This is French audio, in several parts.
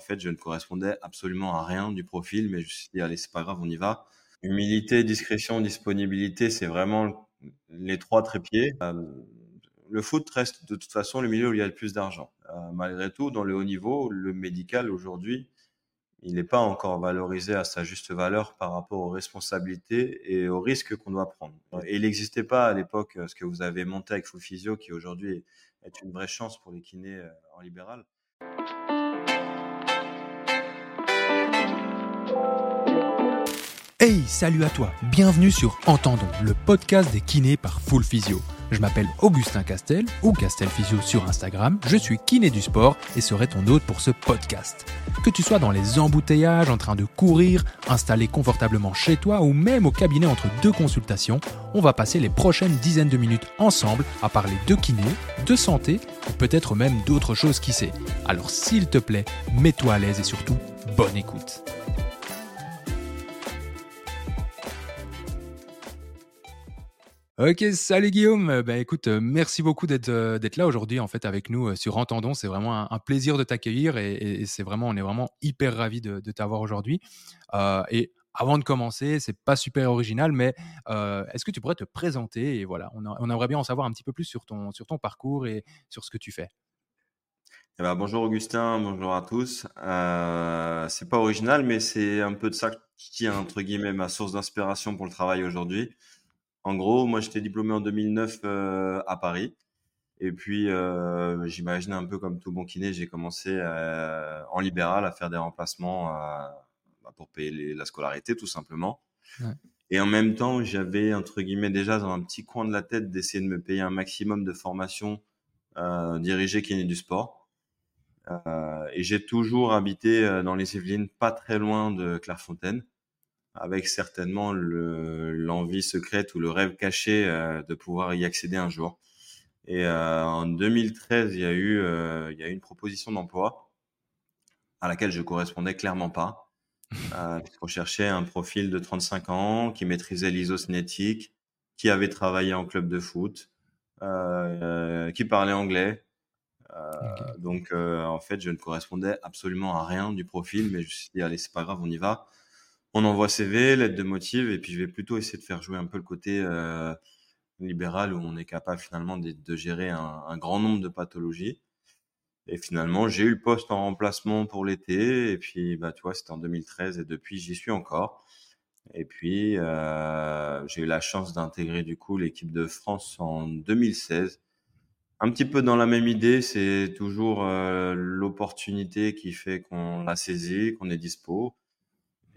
fait, je ne correspondais absolument à rien du profil, mais je me suis dit, allez, c'est pas grave, on y va. Humilité, discrétion, disponibilité, c'est vraiment les trois trépieds. Euh, le foot reste de toute façon le milieu où il y a le plus d'argent. Euh, malgré tout, dans le haut niveau, le médical aujourd'hui, il n'est pas encore valorisé à sa juste valeur par rapport aux responsabilités et aux risques qu'on doit prendre. Et il n'existait pas à l'époque ce que vous avez monté avec Full Physio, qui aujourd'hui est une vraie chance pour les kinés euh, en libéral. Hey, salut à toi, bienvenue sur Entendons, le podcast des kinés par Full Physio. Je m'appelle Augustin Castel ou Castel Physio sur Instagram. Je suis kiné du sport et serai ton hôte pour ce podcast. Que tu sois dans les embouteillages, en train de courir, installé confortablement chez toi ou même au cabinet entre deux consultations, on va passer les prochaines dizaines de minutes ensemble à parler de kiné, de santé ou peut-être même d'autres choses qui sait. Alors s'il te plaît, mets-toi à l'aise et surtout, bonne écoute. Ok, salut Guillaume. Ben écoute, euh, merci beaucoup d'être euh, d'être là aujourd'hui en fait avec nous euh, sur Entendons. C'est vraiment un, plaisir de t'accueillir et, c'est vraiment on est vraiment hyper ravi de, t'avoir aujourd'hui. et avant de commencer, c'est pas super original, mais est-ce que tu pourrais te présenter et voilà, on, aimerait bien en savoir un petit peu plus sur ton sur ton parcours et sur ce que tu fais? Eh ben, bonjour Augustin, bonjour à tous. c'est pas original, mais c'est un peu de ça qui est entre guillemets ma source d'inspiration pour le travail aujourd'hui. En gros, moi, j'étais diplômé en 2009 euh, à Paris. Et puis, euh, j'imaginais un peu comme tout bon kiné, j'ai commencé euh, en libéral à faire des remplacements bah, pour payer la scolarité, tout simplement. Et en même temps, j'avais, entre guillemets, déjà dans un petit coin de la tête d'essayer de me payer un maximum de formation dirigée kiné du sport. et j'ai toujours habité dans les Yvelines, pas très loin de Clairefontaine avec certainement l'envie secrète ou le rêve caché euh, de pouvoir y accéder un jour. Et euh, en 2013, il y a eu euh, il y a eu une proposition d'emploi à laquelle je correspondais clairement pas. Euh, je recherchais un profil de 35 ans qui maîtrisait l'isocinétique, qui avait travaillé en club de foot, euh, qui parlait anglais. Euh, Donc en fait, je ne correspondais absolument à rien du profil, mais je me suis dit allez c'est pas grave, on y va on envoie CV, lettre de motive, et puis je vais plutôt essayer de faire jouer un peu le côté euh, libéral où on est capable finalement de, gérer un, grand nombre de pathologies. Et finalement, j'ai eu le poste en remplacement pour l'été, et puis bah tu vois, c'était en 2013, et depuis j'y suis encore. Et puis euh, j'ai eu la chance d'intégrer du coup l'équipe de France en 2016. Un petit peu dans la même idée, c'est toujours euh, l'opportunité qui fait qu'on l'a saisi, qu'on est dispo.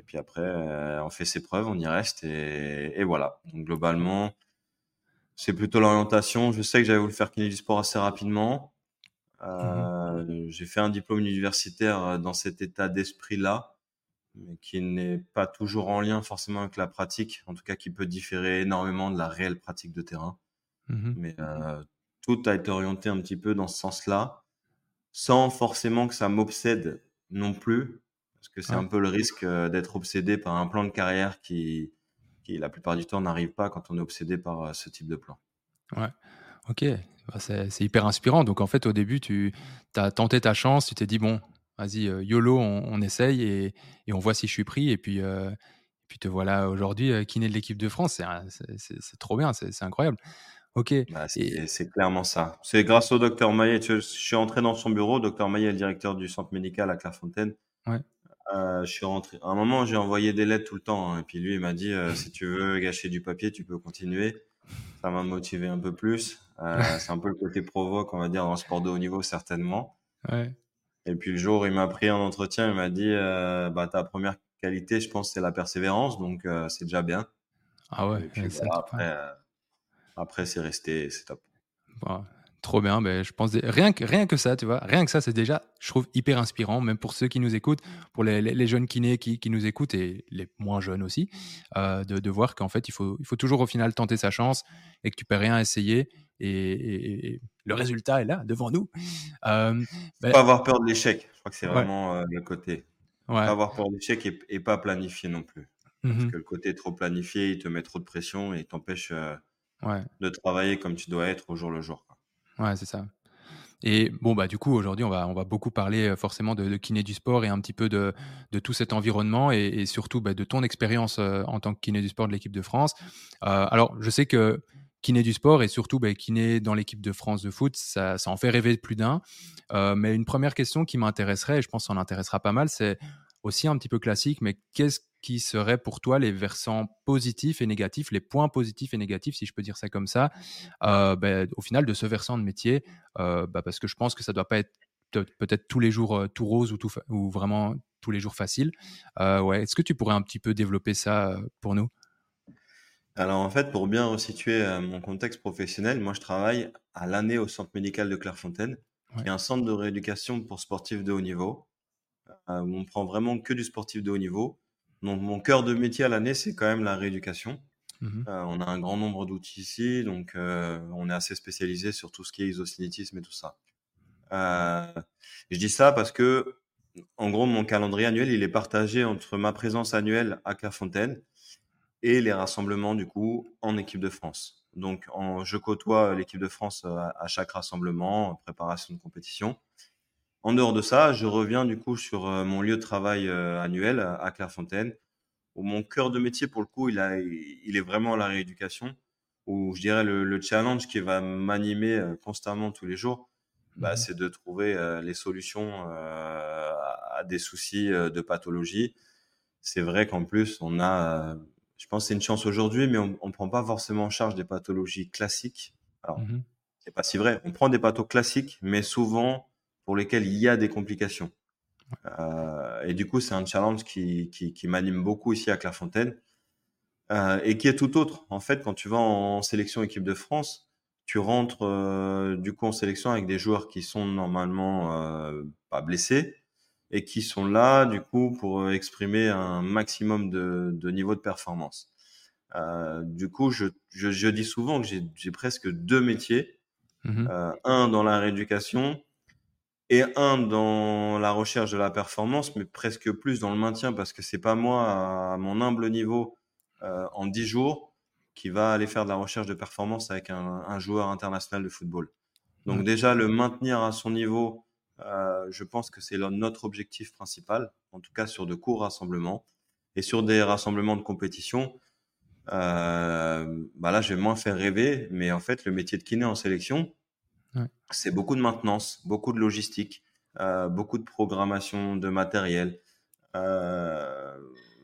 Et puis après, euh, on fait ses preuves, on y reste et, voilà. Donc globalement, c'est plutôt l'orientation. Je sais que j'avais voulu faire kiné du sport assez rapidement. Euh, mmh j'ai fait un diplôme universitaire euh, dans cet état d'esprit-là, mais qui n'est pas toujours en lien forcément avec la pratique, en tout cas qui peut différer énormément de la réelle pratique de terrain. Mmh mais tout a été orienté un petit peu dans ce sens-là, sans forcément que ça m'obsède non plus, parce que c'est un peu le risque euh, d'être obsédé par un plan de carrière qui, qui la plupart du temps, n'arrive pas quand on est obsédé par euh, ce type de plan. Ouais, ok. Bah, c'est hyper inspirant. Donc, en fait, au début, tu as tenté ta chance, tu t'es dit, bon, vas-y, euh, YOLO, on, essaye et, et, on voit si je suis pris. Et puis, puis te voilà aujourd'hui kiné de l'équipe de France. C'est trop bien, c'est incroyable. Ok. Bah, c'est clairement ça. C'est grâce au docteur Maillet. Je, suis entré dans son bureau. Docteur Maillet est le directeur du centre médical à Clairefontaine. Ouais. Euh, je suis rentré. À un moment, j'ai envoyé des lettres tout le temps. Hein, et puis lui, il m'a dit euh, si tu veux gâcher du papier, tu peux continuer. Ça m'a motivé un peu plus. Euh, c'est un peu le côté provoque, on va dire, dans le sport de haut niveau, certainement. Ouais. Et puis le jour où il m'a pris en entretien, il m'a dit bah, ta première qualité, je pense, c'est la persévérance. Donc, c'est déjà bien. Ah ouais. après, après c'est resté, c'est top. Trop bien, ben, je pense rien que, rien que ça, tu vois, rien que ça, c'est déjà, je trouve, hyper inspirant, même pour ceux qui nous écoutent, pour les, les, jeunes kinés qui, qui, nous écoutent et les moins jeunes aussi, euh, de, de, voir qu'en fait, il faut, il faut toujours au final tenter sa chance et que tu peux rien essayer et, le résultat est là, devant nous. Euh, ben pas avoir peur de l'échec, je crois que c'est vraiment euh, le côté. Ouais. Pas avoir peur de l'échec et, pas planifier non plus. Parce mmh que le côté trop planifié, il te met trop de pression et t'empêche de travailler comme tu dois être au jour le jour. Ouais, c'est ça. Et bon, bah, du coup, aujourd'hui, on va, on va beaucoup parler forcément de, de, kiné du sport et un petit peu de, de tout cet environnement et, surtout bah, de ton expérience en tant que kiné du sport de l'équipe de France. Alors, je sais que kiné du sport et surtout bah, kiné dans l'équipe de France de foot, ça, ça en fait rêver plus d'un. Mais une première question qui m'intéresserait, et je pense que ça en intéressera pas mal, c'est aussi un petit peu classique, mais qu'est-ce qui seraient pour toi les versants positifs et négatifs, les points positifs et négatifs, si je peux dire ça comme ça, euh, ben, au final de ce versant de métier, euh, bah, parce que je pense que ça doit pas être peut-être tous les jours euh, tout rose ou, tout ou vraiment tous les jours facile. Euh, ouais. Est-ce que tu pourrais un petit peu développer ça euh, pour nous? Alors en fait, pour bien resituer euh, mon contexte professionnel, moi je travaille à l'année au centre médical de Clairefontaine, ouais. qui est un centre de rééducation pour sportifs de haut niveau, où on prend vraiment que du sportif de haut niveau. Donc, mon cœur de métier à l'année, c'est quand même la rééducation. Mmh euh, on a un grand nombre d'outils ici, donc euh, on est assez spécialisé sur tout ce qui est isocinétisme et tout ça. Euh, je dis ça parce que, en gros, mon calendrier annuel, il est partagé entre ma présence annuelle à Clairefontaine et les rassemblements, du coup, en équipe de France. Donc, en, je côtoie l'équipe de France à, à, chaque rassemblement, préparation de compétition. En dehors de ça, je reviens du coup sur euh, mon lieu de travail euh, annuel à Clairefontaine, où mon cœur de métier, pour le coup, il, a, il est vraiment la rééducation, où je dirais le, le challenge qui va m'animer euh, constamment tous les jours, bah, mmh. c'est de trouver les solutions à des soucis de pathologie. C'est vrai qu'en plus, on a, je pense c'est une chance aujourd'hui, mais on ne prend pas forcément en charge des pathologies classiques. Alors, mmh. c'est pas si vrai. On prend des pathos classiques, mais souvent, pour lesquels il y a des complications. Euh, et du coup, c'est un challenge qui, qui, qui m'anime beaucoup ici à Clairefontaine euh, et qui est tout autre. En fait, quand tu vas en sélection équipe de France, tu rentres euh, du coup en sélection avec des joueurs qui sont normalement euh, pas blessés et qui sont là du coup pour exprimer un maximum de, de niveau de performance. Euh, du coup, je, je, je, dis souvent que j'ai presque deux métiers. Mmh un dans la rééducation et un dans la recherche de la performance, mais presque plus dans le maintien, parce que c'est pas moi, à mon humble niveau, euh, en 10 jours, qui va aller faire de la recherche de performance avec un, un joueur international de football. Donc mmh. déjà, le maintenir à son niveau, euh, je pense que c'est notre objectif principal, en tout cas sur de courts rassemblements. Et sur des rassemblements de compétition, euh, bah là, je vais moins faire rêver, mais en fait, le métier de kiné en sélection, Ouais. C'est beaucoup de maintenance, beaucoup de logistique, euh, beaucoup de programmation de matériel. Euh,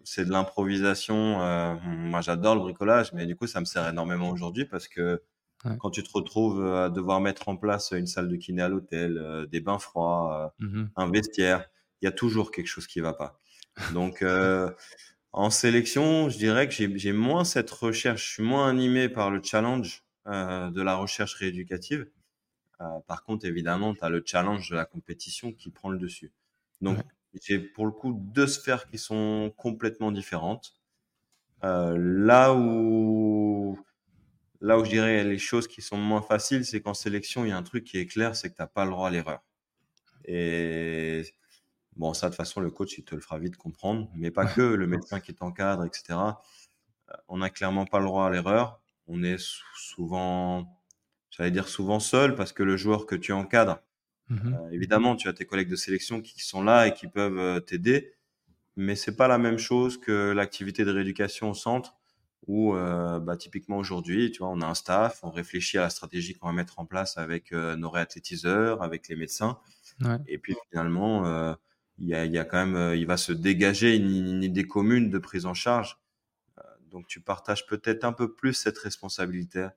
c'est de l'improvisation. Euh, moi, j'adore le bricolage, mais du coup, ça me sert énormément aujourd'hui parce que ouais. quand tu te retrouves à devoir mettre en place une salle de kiné à l'hôtel, des bains froids, mmh un vestiaire, il y a toujours quelque chose qui va pas. Donc, en sélection, je dirais que j'ai moins cette recherche, je suis moins animé par le challenge de la recherche rééducative. Euh, par contre, évidemment, tu as le challenge de la compétition qui prend le dessus. Donc, ouais. j'ai pour le coup deux sphères qui sont complètement différentes. Euh, là où là où je dirais les choses qui sont moins faciles, c'est qu'en sélection, il y a un truc qui est clair, c'est que tu n'as pas le droit à l'erreur. Et bon, ça, de toute façon, le coach, il te le fera vite comprendre, mais pas que, le médecin qui t'encadre, etc. Euh, on n'a clairement pas le droit à l'erreur. On est souvent j'allais dire souvent seul parce que le joueur que tu encadres, mmh euh, évidemment, tu as tes collègues de sélection qui sont là et qui peuvent euh, t'aider, mais c'est pas la même chose que l'activité de rééducation au centre où, euh, bah, typiquement aujourd'hui, tu vois, on a un staff, on réfléchit à la stratégie qu'on va mettre en place avec euh, nos réathlétiseurs, avec les médecins, ouais. et puis finalement, il y a, y a quand même, il va se dégager une, une idée commune de prise en charge. donc, tu partages peut-être un peu plus cette responsabilité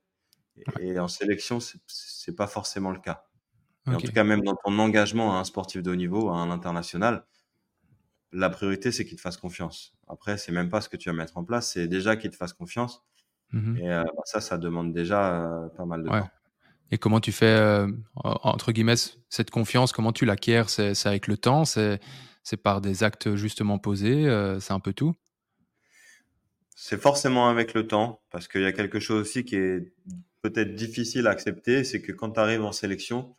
et en sélection, c'est pas forcément le cas. Okay. En tout cas, même dans ton engagement à un sportif de haut niveau, à un international, la priorité, c'est qu'il te fasse confiance. Après, c'est même pas ce que tu vas mettre en place, c'est déjà qu'il te fasse confiance. Mmh. Et euh, ça, ça demande déjà euh, pas mal de ouais. temps. Et comment tu fais, euh, entre guillemets, cette confiance Comment tu l'acquiers? C'est avec le temps? C'est par des actes justement posés C'est un peu tout? C'est forcément avec le temps, parce qu'il y a quelque chose aussi qui est peut-être difficile à accepter, c'est que quand tu arrives en sélection,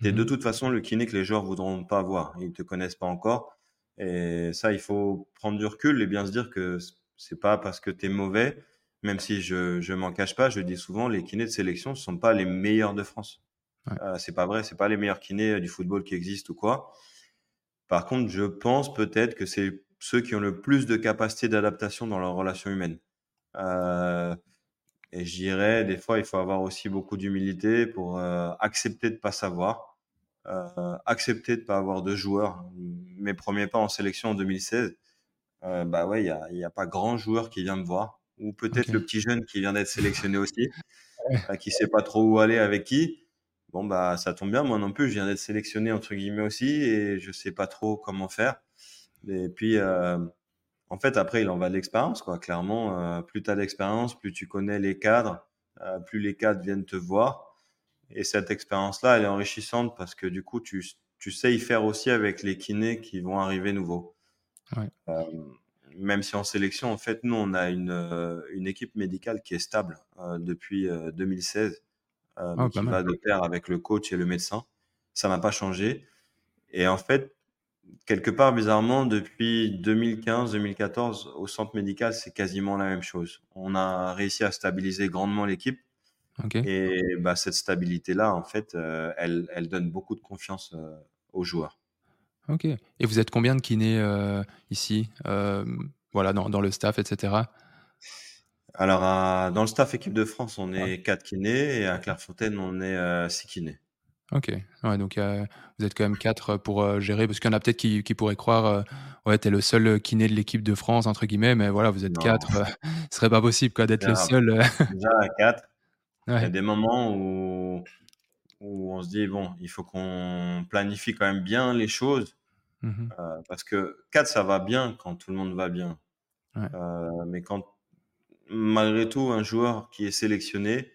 tu es mmh. de toute façon le kiné que les joueurs voudront pas voir. Ils te connaissent pas encore. Et ça, il faut prendre du recul et bien se dire que c'est pas parce que tu es mauvais, même si je, je m'en cache pas, je dis souvent, les kinés de sélection ne sont pas les meilleurs de France. Euh, c'est pas vrai, c'est pas les meilleurs kinés du football qui existent ou quoi. Par contre, je pense peut-être que c'est ceux qui ont le plus de capacité d'adaptation dans leurs relations humaines. Euh, et je dirais, des fois, il faut avoir aussi beaucoup d'humilité pour euh, accepter de pas savoir, euh, accepter de pas avoir de joueurs. Mes premiers pas en sélection en 2016, euh, bah ouais, il y a, y a, pas grand joueur qui vient me voir, ou peut-être le petit jeune qui vient d'être sélectionné aussi, euh, qui sait pas trop où aller avec qui. Bon bah ça tombe bien, moi non plus, je viens d'être sélectionné entre guillemets aussi, et je sais pas trop comment faire. Et puis euh, en fait, après, il en va de l'expérience, quoi. Clairement, euh, plus tu as d'expérience, plus tu connais les cadres, euh, plus les cadres viennent te voir. Et cette expérience-là, elle est enrichissante parce que du coup, tu, tu sais y faire aussi avec les kinés qui vont arriver nouveaux. Ouais. Euh, même si en sélection, en fait, nous, on a une, une équipe médicale qui est stable depuis 2016, Ah, qui va de pair avec le coach et le médecin. Ça n'a pas changé. Et en fait, quelque part, bizarrement, depuis 2015-2014, au centre médical, c'est quasiment la même chose. On a réussi à stabiliser grandement l'équipe. Et bah, cette stabilité-là, en fait, euh, elle, elle donne beaucoup de confiance euh, aux joueurs. Ok. Et vous êtes combien de kinés euh, ici Voilà, dans, dans, le staff, etc. Alors, à, dans le staff équipe de France, on est 4 kinés et à Clairefontaine, on est 6 kinés. Ok, ouais, donc euh, vous êtes quand même quatre pour euh, gérer, parce qu'il y en a peut-être qui, qui, pourraient croire, euh, ouais, t'es le seul kiné de l'équipe de France, entre guillemets, mais voilà, vous êtes non. quatre, ce serait pas possible quoi, d'être le seul. Déjà à quatre, ouais. il y a des moments où, où on se dit, bon, il faut qu'on planifie quand même bien les choses, Mmh mm -hmm. parce que quatre, ça va bien quand tout le monde va bien. Ouais. mais quand, malgré tout, un joueur qui est sélectionné,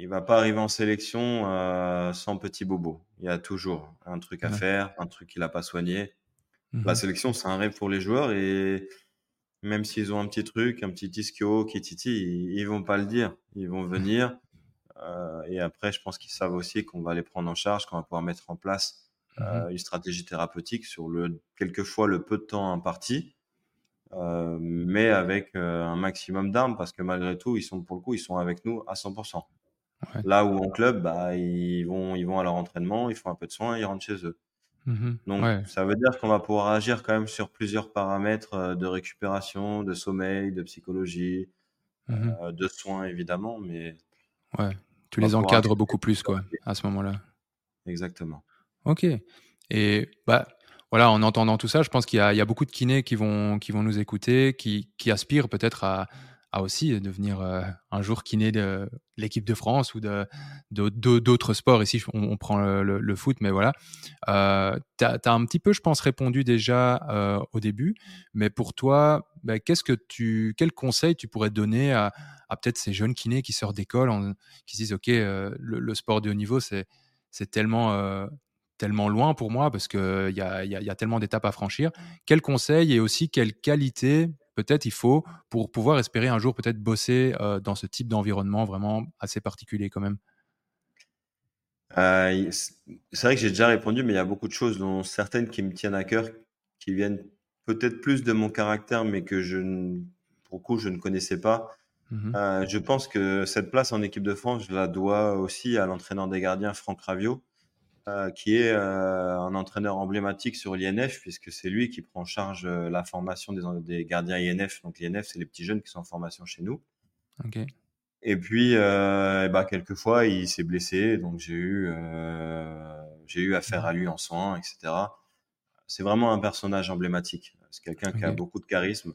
il va pas arriver en sélection euh, sans petit bobo. Il y a toujours un truc à ouais. faire, un truc qu'il a pas soigné. Mmh. La sélection, c'est un rêve pour les joueurs et même s'ils ont un petit truc, un petit ischio qui titi, ils, ils vont pas le dire. Ils vont venir euh, et après, je pense qu'ils savent aussi qu'on va les prendre en charge, qu'on va pouvoir mettre en place euh, mmh. une stratégie thérapeutique sur le quelquefois le peu de temps imparti. Euh, mais avec euh, un maximum d'armes parce que malgré tout, ils sont pour le coup, ils sont avec nous à 100%. Ouais. Là où en club, bah, ils vont, ils vont à leur entraînement, ils font un peu de soins, ils rentrent chez eux. Mmh Donc, ouais. ça veut dire qu'on va pouvoir agir quand même sur plusieurs paramètres euh, de récupération, de sommeil, de psychologie, mmh euh, de soins évidemment, mais. Ouais, tu les encadres beaucoup plus, quoi, à ce moment-là. Exactement. Ok. Et bah, voilà, en entendant tout ça, je pense qu'il y, y, a beaucoup de kinés qui vont, qui vont nous écouter, qui, qui aspirent peut-être à, à, aussi devenir euh, un jour kiné de l'équipe de France ou de, d'autres sports. Ici, on, on prend le, foot, mais voilà. Euh, tu as, un petit peu, je pense, répondu déjà euh, au début, mais pour toi, bah, qu'est-ce que tu, quel conseil tu pourrais donner à, à peut-être ces jeunes kinés qui sortent d'école, qui se disent, OK, euh, le, sport de haut niveau, c'est tellement euh, tellement loin pour moi parce qu'il y y, y a tellement d'étapes à franchir. Quel conseil et aussi quelle qualité peut-être il faut pour pouvoir espérer un jour peut-être bosser euh, dans ce type d'environnement vraiment assez particulier quand même euh, C'est vrai que j'ai déjà répondu, mais il y a beaucoup de choses, dont certaines qui me tiennent à cœur, qui viennent peut-être plus de mon caractère, mais que je, pour coup, je ne connaissais pas. Mmh. Euh, je pense que cette place en équipe de France, je la dois aussi à l'entraîneur des gardiens, Franck Ravio, euh, qui est euh, un entraîneur emblématique sur l'INF, puisque c'est lui qui prend en charge euh, la formation des, des gardiens INF. Donc l'INF, c'est les petits jeunes qui sont en formation chez nous. Okay. Et puis, euh, bah, quelquefois, il s'est blessé, donc j'ai eu, j'ai eu affaire à lui en soins, etc. C'est vraiment un personnage emblématique. C'est quelqu'un okay. qui a beaucoup de charisme,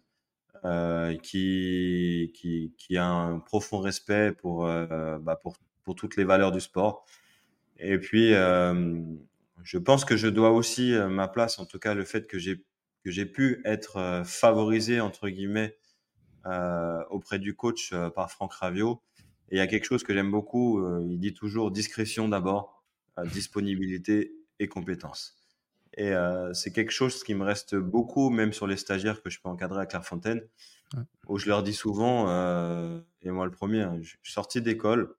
euh, qui, qui, qui a un profond respect pour, bah, pour, pour toutes les valeurs du sport. Et puis, euh, je pense que je dois aussi euh, ma place, en tout cas le fait que j'ai que j'ai pu être euh, favorisé entre guillemets euh, auprès du coach euh, par Franck Ravio. Et il y a quelque chose que j'aime beaucoup. Euh, il dit toujours discrétion d'abord, disponibilité et compétence. Et c'est quelque chose qui me reste beaucoup, même sur les stagiaires que je peux encadrer à Clairefontaine, ouais. où je leur dis souvent, et moi le premier, hein, je suis sorti d'école.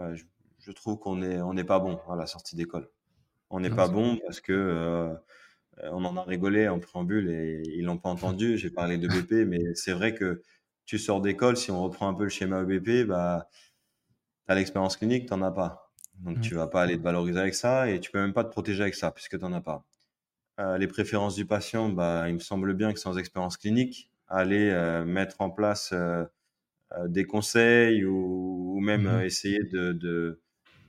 Je, je trouve qu'on est on n'est pas bon à la sortie d'école. On n'est pas bon parce que euh, on en a rigolé en préambule et ils l'ont pas entendu. J'ai parlé de BP, mais c'est vrai que tu sors d'école, si on reprend un peu le schéma EBP, bah t'as l'expérience clinique, t'en as pas. Donc, tu vas pas aller te valoriser avec ça et tu peux même pas te protéger avec ça puisque tu n'en as pas. Euh, les préférences du patient, bah, il me semble bien que sans expérience clinique, aller euh, mettre en place euh, des conseils ou, même mmh essayer de,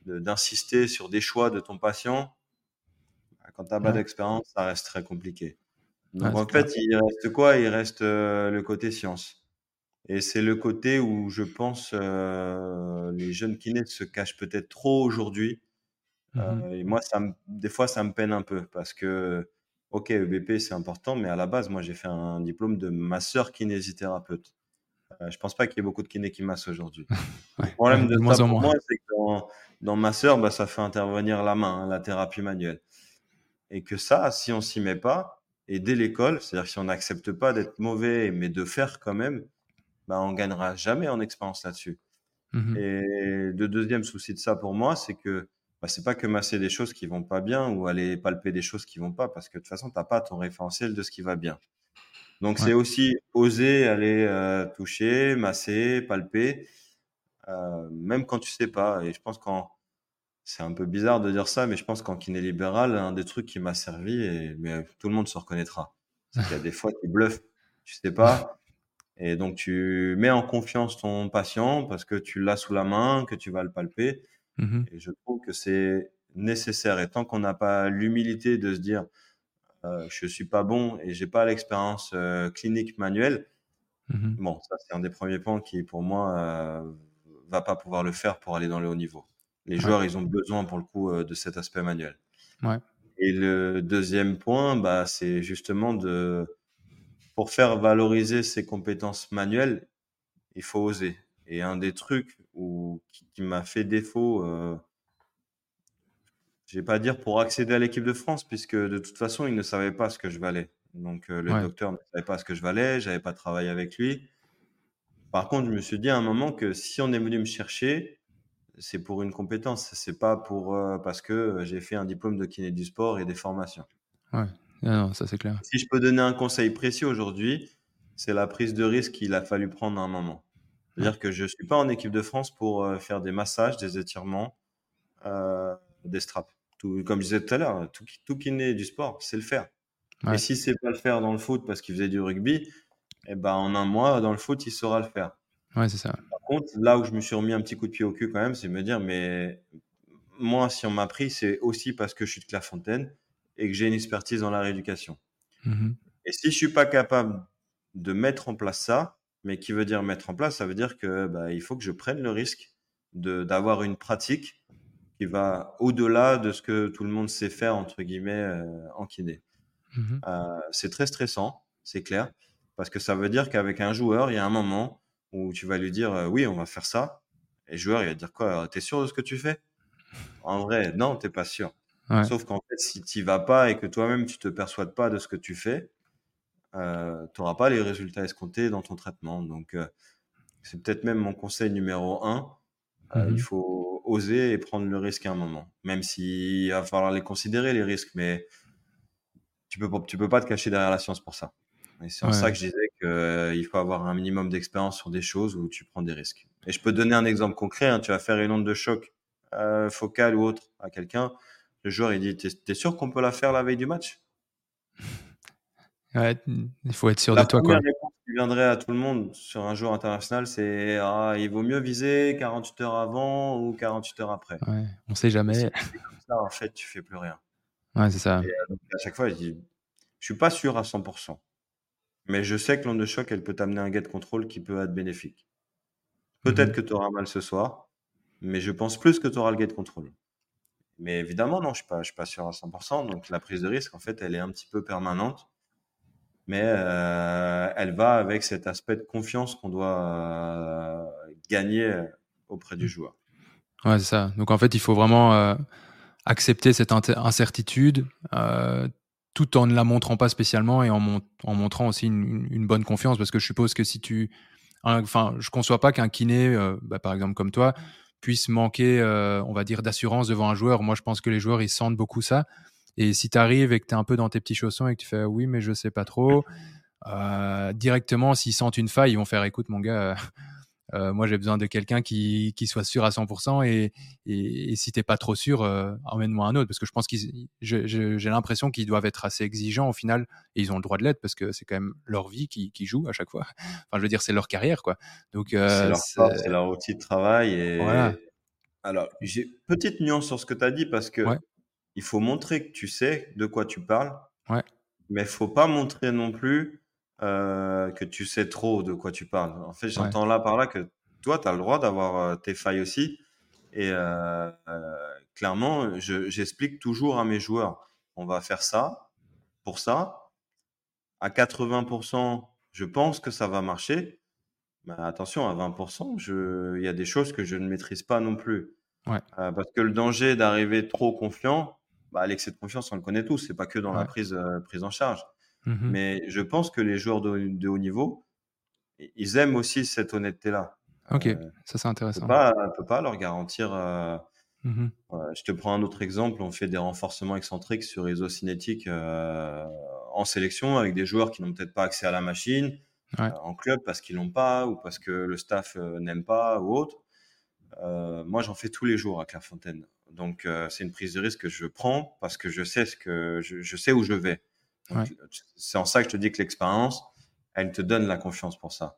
d'insister sur des choix de ton patient, quand tu n'as pas d'expérience, ça reste très compliqué. Donc en fait, il reste quoi? Il reste le côté science. Et c'est le côté où je pense les jeunes kinés se cachent peut-être trop aujourd'hui. Mmh et moi, ça des fois, ça me peine un peu parce que OK, EBP, c'est important, mais à la base, moi, j'ai fait un diplôme de masseur kinésithérapeute. Euh, je pense pas qu'il y ait beaucoup de kinés qui massent aujourd'hui. le problème de, ça pour moi, c'est que dans, dans masseur, bah, ça fait intervenir la main, hein, la thérapie manuelle. Et que ça, si on s'y met pas, et dès l'école, c'est-à-dire si on n'accepte pas d'être mauvais, mais de faire quand même, bah, on gagnera jamais en expérience là-dessus. Mmh et le deuxième souci de ça pour moi, c'est que bah, c'est pas que masser des choses qui vont pas bien ou aller palper des choses qui vont pas, parce que de toute façon, t'as pas ton référentiel de ce qui va bien. Donc, c'est aussi oser aller euh, toucher, masser, palper, euh, même quand tu sais pas. Et je pense qu'en, c'est un peu bizarre de dire ça, mais je pense qu'en kiné libéral, un des trucs qui m'a servi, et mais tout le monde se reconnaîtra, c'est qu'il y a des fois tu bluffes, tu sais pas, et donc tu mets en confiance ton patient parce que tu l'as sous la main, que tu vas le palper, Mmh et je trouve que c'est nécessaire. Et tant qu'on n'a pas l'humilité de se dire, euh, je suis pas bon et j'ai pas l'expérience euh, clinique manuelle, mmh bon, ça c'est un des premiers points qui, pour moi, euh, va pas pouvoir le faire pour aller dans le haut niveau. Les joueurs, ils ont besoin pour le coup euh, de cet aspect manuel. Ouais. Et le deuxième point, bah, c'est justement de, pour faire valoriser ses compétences manuelles, il faut oser. Et un des trucs où, qui, m'a fait défaut, euh, je vais pas dire pour accéder à l'équipe de France, puisque de toute façon, il ne savait pas ce que je valais. Donc euh, le docteur ne savait pas ce que je valais, j'avais pas travaillé avec lui. Par contre, je me suis dit à un moment que si on est venu me chercher, c'est pour une compétence, c'est pas pour euh, parce que j'ai fait un diplôme de kiné du sport et des formations. Ouais, non, ça c'est clair. Si je peux donner un conseil précis aujourd'hui, c'est la prise de risque qu'il a fallu prendre à un moment. C'est-à-dire que je ne suis pas en équipe de France pour euh, faire des massages, des étirements, euh, des straps. Tout, comme je disais tout à l'heure, tout, tout kiné du sport, c'est le faire. Et si c'est pas le faire dans le foot parce qu'il faisait du rugby, eh ben en un mois dans le foot, il saura le faire. Ouais, c'est ça. Par contre, là où je me suis remis un petit coup de pied au cul quand même, c'est me dire mais moi, si on m'a pris, c'est aussi parce que je suis de Clairefontaine et que j'ai une expertise dans la rééducation. Mmh et si je suis pas capable de mettre en place ça, mais qui veut dire mettre en place, ça veut dire que bah, il faut que je prenne le risque de d'avoir une pratique qui va au-delà de ce que tout le monde sait faire entre guillemets euh, en kiné. Mmh euh, c'est très stressant, c'est clair, parce que ça veut dire qu'avec un joueur, il y a un moment où tu vas lui dire euh, oui, on va faire ça, et le joueur il va dire quoi T'es sûr de ce que tu fais? En vrai, non, t'es pas sûr. Sauf qu'en fait, si tu vas pas et que toi-même tu te persuades pas de ce que tu fais, euh, tu n'auras pas les résultats escomptés dans ton traitement. Donc, euh, c'est peut-être même mon conseil numéro un. Euh, il mmh faut oser et prendre le risque à un moment, même s'il va falloir les considérer, les risques, mais tu peux, tu peux pas te cacher derrière la science pour ça. Et c'est en ça que je disais qu'il faut avoir un minimum d'expérience sur des choses où tu prends des risques. Et je peux te donner un exemple concret. Hein. tu vas faire une onde de choc focale ou autre à quelqu'un. Le joueur, il dit T'es sûr qu'on peut la faire la veille du match? Ouais, il faut être sûr de toi. La réponse qui viendrait à tout le monde sur un joueur international, c'est ah, il vaut mieux viser 48 heures avant ou 48 heures après. Ouais, on sait jamais. ça, en fait, tu fais plus rien. Ouais, c'est ça. Et, euh, à chaque fois, je dis, je suis pas sûr à 100%, mais je sais que l'onde de choc, elle peut t'amener un gate control qui peut être bénéfique. Peut-être mhm. que tu auras mal ce soir, mais je pense plus que tu auras le gate control. Mais évidemment, non, je suis pas, je suis pas sûr à 100%. Donc la prise de risque, en fait, elle est un petit peu permanente mais euh, elle va avec cet aspect de confiance qu'on doit euh, gagner auprès du mmh. joueur. Ouais, c'est ça. Donc en fait, il faut vraiment euh, accepter cette incertitude tout en ne la montrant pas spécialement et en, montrant aussi une, bonne confiance parce que je suppose que si tu enfin je conçois pas qu'un kiné bah, par exemple comme toi puisse manquer on va dire d'assurance devant un joueur moi je pense que les joueurs ils sentent beaucoup ça et si tu arrives et que tu es un peu dans tes petits chaussons et que tu fais oui, mais je sais pas trop, euh, directement, s'ils sentent une faille, ils vont faire écoute, mon gars, Euh, moi, j'ai besoin de quelqu'un qui, qui soit sûr à 100% et, et, et si t'es pas trop sûr, euh, emmène-moi un autre parce que je pense qu'ils, j'ai l'impression qu'ils doivent être assez exigeants au final et ils ont le droit de l'être parce que c'est quand même leur vie qui, qui joue à chaque fois. Enfin, je veux dire, c'est leur carrière, quoi. Donc, euh, c'est leur, c'est leur outil de travail et voilà. alors j'ai petite nuance sur ce que tu as dit parce que il faut montrer que tu sais de quoi tu parles. Ouais. Mais faut pas montrer non plus euh, que tu sais trop de quoi tu parles. En fait, j'entends là par là que toi, tu as le droit d'avoir euh, tes failles aussi. Et euh, clairement, j'explique toujours à mes joueurs, on va faire ça, pour ça. À 80%, je pense que ça va marcher. Mais attention, à 20%, il y a des choses que je ne maîtrise pas non plus. parce que le danger d'arriver trop confiant, bah, l'excès de confiance, on le connaît tous. C'est pas que dans la prise, prise en charge. Mmh Mais je pense que les joueurs de, haut niveau, ils aiment aussi cette honnêteté-là. Ok, euh, ça c'est intéressant. On ne peut pas leur garantir. Euh, mmh je te prends un autre exemple. On fait des renforcements excentriques sur isocinétique euh, en sélection avec des joueurs qui n'ont peut-être pas accès à la machine en club parce qu'ils l'ont pas ou parce que le staff n'aime pas ou autre. moi, j'en fais tous les jours à Clairefontaine. Donc, c'est une prise de risque que je prends parce que je sais ce que je sais où je vais. C'est en ça que je te dis que l'expérience, elle te donne la confiance pour ça.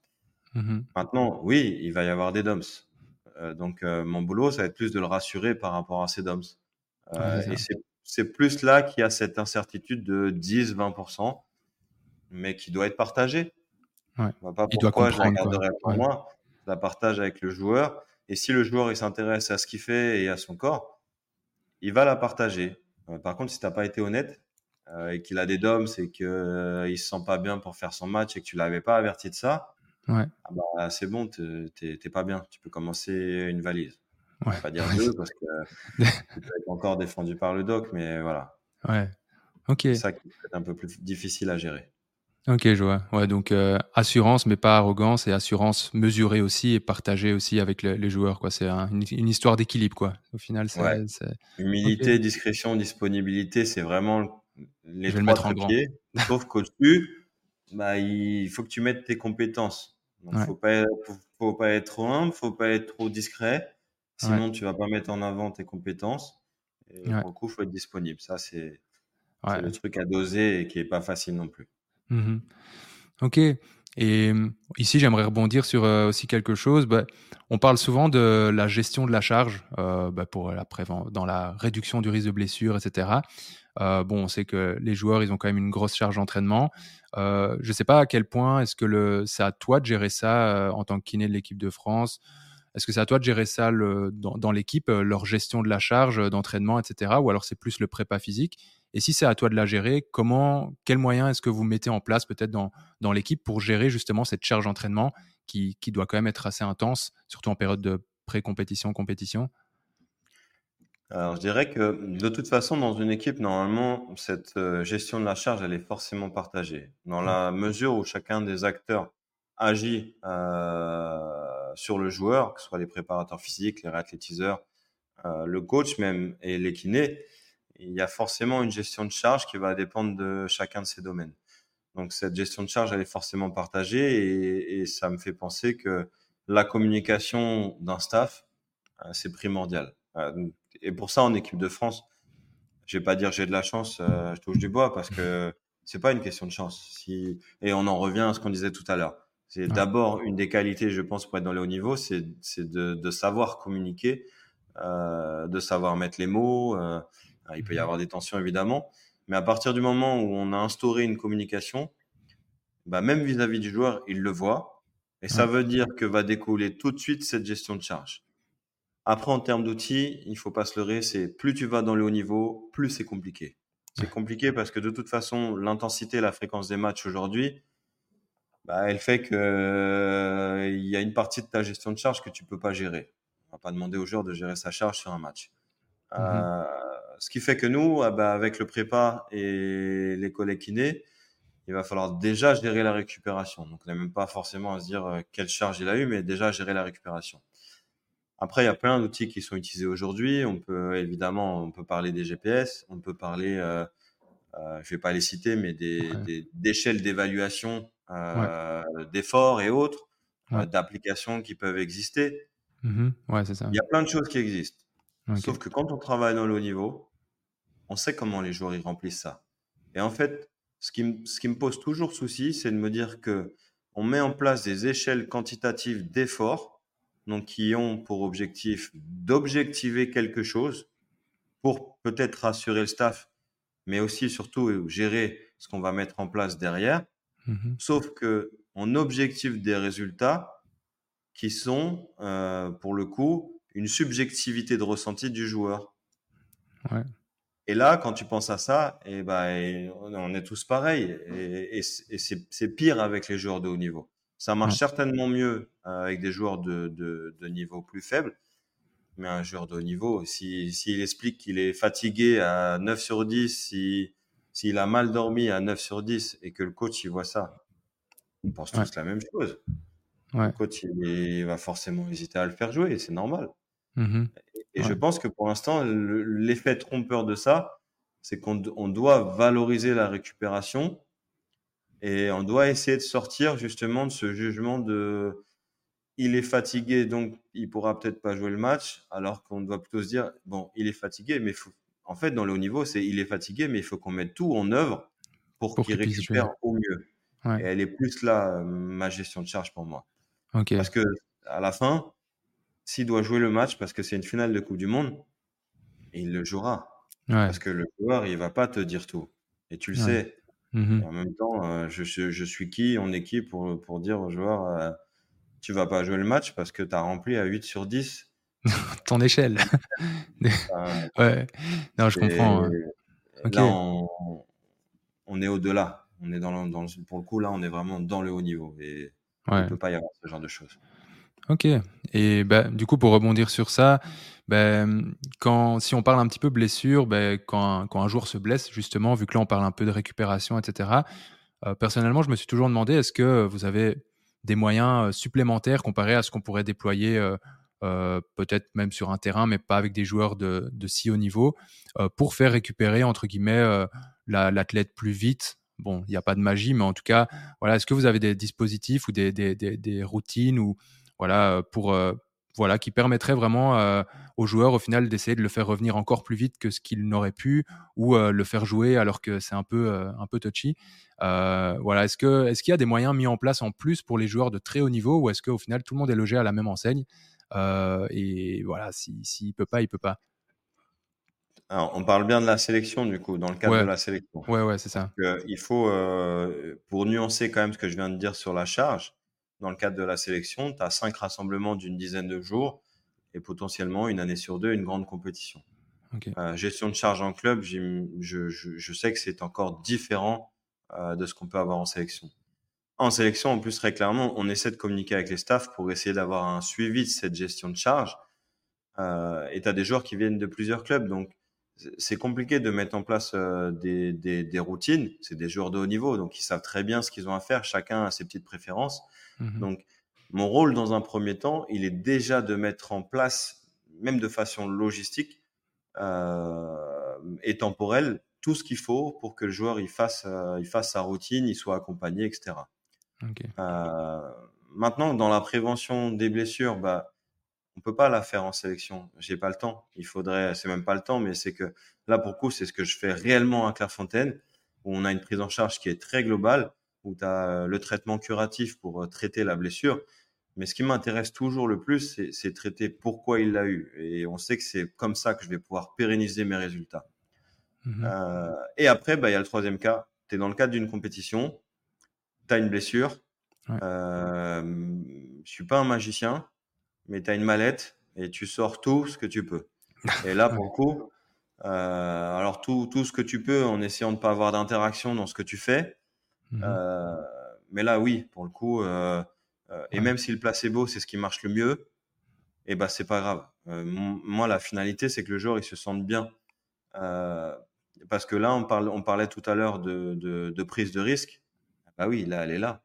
Mmh Maintenant, oui, il va y avoir des DOMS. Euh, donc, euh, mon boulot, ça va être plus de le rassurer par rapport à ces DOMS. Euh, et c'est plus là qu'il y a cette incertitude de 10-20%, mais qui doit être partagée. Ouais. Pas il pourquoi je la garderai pour moi. Je la partage avec le joueur. Et si le joueur il s'intéresse à ce qu'il fait et à son corps, il va la partager. par contre, si tu n'as pas été honnête, euh, et qu'il a des DOMs et qu'il euh, il se sent pas bien pour faire son match et que tu l'avais pas averti de ça, ouais. Ah bah, c'est bon, t'es pas bien. Tu peux commencer une valise. Ouais. pas dire deux parce que tu peux être encore défendu par le doc, mais voilà. Ouais. Ok. C'est ça qui est un peu plus difficile à gérer. Ok, je vois. Ouais, donc euh, assurance, mais pas arrogance, et assurance mesurée aussi et partagée aussi avec les joueurs. Quoi. C'est une, histoire d'équilibre, quoi. Au final, c'est. Ouais. Humilité, discrétion, disponibilité, c'est vraiment les je vais le mettre en sauf qu'au-dessus, bah, il faut que tu mettes tes compétences. Il ne faut, pas, faut, pas être trop humble, faut pas être trop discret. Sinon, tu vas pas mettre en avant tes compétences. Et ouais. coup, il faut être disponible. Ça, c'est le truc à doser et qui est pas facile non plus. Mmh ok. Et ici, j'aimerais rebondir sur euh, aussi quelque chose. Bah, on parle souvent de la gestion de la charge euh, bah, pour la dans la réduction du risque de blessure, etc. Euh, bon, on sait que les joueurs, ils ont quand même une grosse charge d'entraînement. Euh, je ne sais pas à quel point est-ce que c'est à toi de gérer ça euh, en tant que kiné de l'équipe de France. Est-ce que c'est à toi de gérer ça dans, l'équipe, leur gestion de la charge d'entraînement, etc. Ou alors c'est plus le prépa physique? Et si c'est à toi de la gérer, comment, quels moyens est-ce que vous mettez en place peut-être dans, dans l'équipe pour gérer justement cette charge d'entraînement qui, qui doit quand même être assez intense, surtout en période de pré-compétition, compétition, alors, je dirais que de toute façon, dans une équipe, normalement, cette euh, gestion de la charge, elle est forcément partagée. Dans la mesure où chacun des acteurs agit euh, sur le joueur, que ce soit les préparateurs physiques, les réathlétiseurs, euh, le coach même et les kinés, il y a forcément une gestion de charge qui va dépendre de chacun de ces domaines. Donc cette gestion de charge, elle est forcément partagée et, et ça me fait penser que la communication d'un staff, c'est primordial. Et pour ça, en équipe de France, je vais pas dire j'ai de la chance, euh, je touche du bois parce que c'est pas une question de chance. Si... Et on en revient à ce qu'on disait tout à l'heure. C'est d'abord une des qualités, je pense, pour être dans les hauts niveaux, c'est de, de, savoir communiquer, euh, de savoir mettre les mots. Euh, il peut y avoir des tensions évidemment, mais à partir du moment où on a instauré une communication, bah même vis-à-vis -vis du joueur, il le voit, et ça veut dire que va découler tout de suite cette gestion de charge. Après, en termes d'outils, il faut pas se leurrer, c'est plus tu vas dans le haut niveau, plus c'est compliqué. C'est compliqué parce que de toute façon, l'intensité la fréquence des matchs aujourd'hui, bah, elle fait que euh, il y a une partie de ta gestion de charge que tu peux pas gérer. On va pas demander aux joueurs de gérer sa charge sur un match. Mmh euh, ce qui fait que nous, ah bah, avec le prépa et les collègues kinés, il va falloir déjà gérer la récupération. Donc, on n'a même pas forcément à se dire euh, quelle charge il a eu, mais déjà gérer la récupération. Après, il y a plein d'outils qui sont utilisés aujourd'hui. On peut évidemment, on peut parler des GPS, on peut parler, euh, euh, je vais pas les citer, mais des, d'échelles d'évaluation euh, d'efforts et autres. d'applications qui peuvent exister. Mmh ouais, c'est ça. Il y a plein de choses qui existent. Sauf que quand on travaille dans le haut niveau, on sait comment les joueurs y remplissent ça. Et en fait, ce qui, me, ce qui me pose toujours souci, c'est de me dire que on met en place des échelles quantitatives d'efforts, donc qui ont pour objectif d'objectiver quelque chose pour peut-être rassurer le staff, mais aussi surtout gérer ce qu'on va mettre en place derrière. Mmh Sauf que on objective des résultats qui sont, euh, pour le coup, une subjectivité de ressenti du joueur. Ouais. Et là, quand tu penses à ça, et eh ben, on est tous pareils. Et, c'est pire avec les joueurs de haut niveau. Ça marche certainement mieux euh, avec des joueurs de, de, niveau plus faible. Mais un joueur de haut niveau, s'il si, explique qu'il est fatigué à 9 sur 10, s'il a mal dormi à 9 sur 10 et que le coach il voit ça, on pense tous la même chose. Le coach il, va forcément hésiter à le faire jouer, c'est normal. Mmh et je pense que pour l'instant, l'effet trompeur de ça, c'est qu'on doit valoriser la récupération et on doit essayer de sortir justement de ce jugement de il est fatigué, donc il pourra peut-être pas jouer le match, alors qu'on doit plutôt se dire bon, il est fatigué, mais faut... en fait, dans le haut niveau, c'est il est fatigué, mais il faut qu'on mette tout en œuvre pour, qu'il récupère au mieux. Et elle est plus là, ma gestion de charge pour moi. Parce que à la fin, s'il doit jouer le match parce que c'est une finale de Coupe du Monde, il le jouera. Parce que le joueur, il va pas te dire tout. Et tu le sais. Mmh en même temps, euh, je, je, suis qui en équipe pour, pour dire au joueur euh, tu vas pas jouer le match parce que tu as rempli à 8 sur 10 ton échelle. ouais. Non, je comprends. Là, on, est au-delà. On est dans, dans pour le coup, là, on est vraiment dans le haut niveau. Et il ne peut pas y avoir ce genre de choses. Ok. Et bah, du coup, pour rebondir sur ça, bah, quand, si on parle un petit peu blessure, bah, quand, un, quand un joueur se blesse, justement, vu que là, on parle un peu de récupération, etc., euh, personnellement, je me suis toujours demandé, est-ce que vous avez des moyens euh, supplémentaires comparés à ce qu'on pourrait déployer euh, peut-être même sur un terrain, mais pas avec des joueurs de, de si haut niveau, pour faire récupérer, entre guillemets, l'athlète plus vite? Bon, il n'y a pas de magie, mais en tout cas, voilà, est-ce que vous avez des dispositifs ou des, des, des, des routines ou voilà, euh, pour, euh, voilà, qui permettrait vraiment euh, aux joueurs au final d'essayer de le faire revenir encore plus vite que ce qu'il n'aurait pu ou le faire jouer alors que c'est un peu un peu touchy. voilà, est-ce que est-ce qu'il y a des moyens mis en place en plus pour les joueurs de très haut niveau ou est-ce qu'au final tout le monde est logé à la même enseigne et voilà, s'il si, ne peut pas, il peut pas? Alors, on parle bien de la sélection du coup, dans le cadre de la sélection. Ouais, ouais, c'est ça. il faut, pour nuancer quand même ce que je viens de dire sur la charge, dans le cadre de la sélection, tu as cinq rassemblements d'une dizaine de jours et potentiellement une année sur deux, une grande compétition. Euh, gestion de charge en club, je, je, sais que c'est encore différent euh, de ce qu'on peut avoir en sélection. En sélection, en plus, très clairement, on essaie de communiquer avec les staffs pour essayer d'avoir un suivi de cette gestion de charge. Euh, et tu as des joueurs qui viennent de plusieurs clubs, donc c'est compliqué de mettre en place euh, des, des, des, routines. C'est des joueurs de haut niveau, donc ils savent très bien ce qu'ils ont à faire. Chacun a ses petites préférences. Mmh donc, mon rôle dans un premier temps, il est déjà de mettre en place, même de façon logistique euh, et temporelle, tout ce qu'il faut pour que le joueur il fasse, euh, il fasse sa routine, il soit accompagné, etc. Euh, maintenant, dans la prévention des blessures, bah, on peut pas la faire en sélection. J'ai pas le temps. Il faudrait, c'est même pas le temps, mais c'est que là, pour le coup, c'est ce que je fais réellement à Clairefontaine, où on a une prise en charge qui est très globale, où tu as euh, le traitement curatif pour euh, traiter la blessure. Mais ce qui m'intéresse toujours le plus, c'est traiter pourquoi il l'a eu. Et on sait que c'est comme ça que je vais pouvoir pérenniser mes résultats. Mmh euh, et après, bah, il y a le troisième cas. Tu es dans le cadre d'une compétition, tu as une blessure. Ouais. Euh, je suis pas un magicien, mais tu as une mallette et tu sors tout ce que tu peux. Et là, pour le coup, euh, alors tout, tout ce que tu peux en essayant de ne pas avoir d'interaction dans ce que tu fais. Mmh euh, mais là, oui, pour le coup, euh, et même si le placebo, c'est ce qui marche le mieux, et eh ben c'est pas grave. moi, la finalité, c'est que le joueur, il se sente bien. parce que là, on, parle, on parlait tout à l'heure de, de, prise de risque. Bah oui, là, elle est là.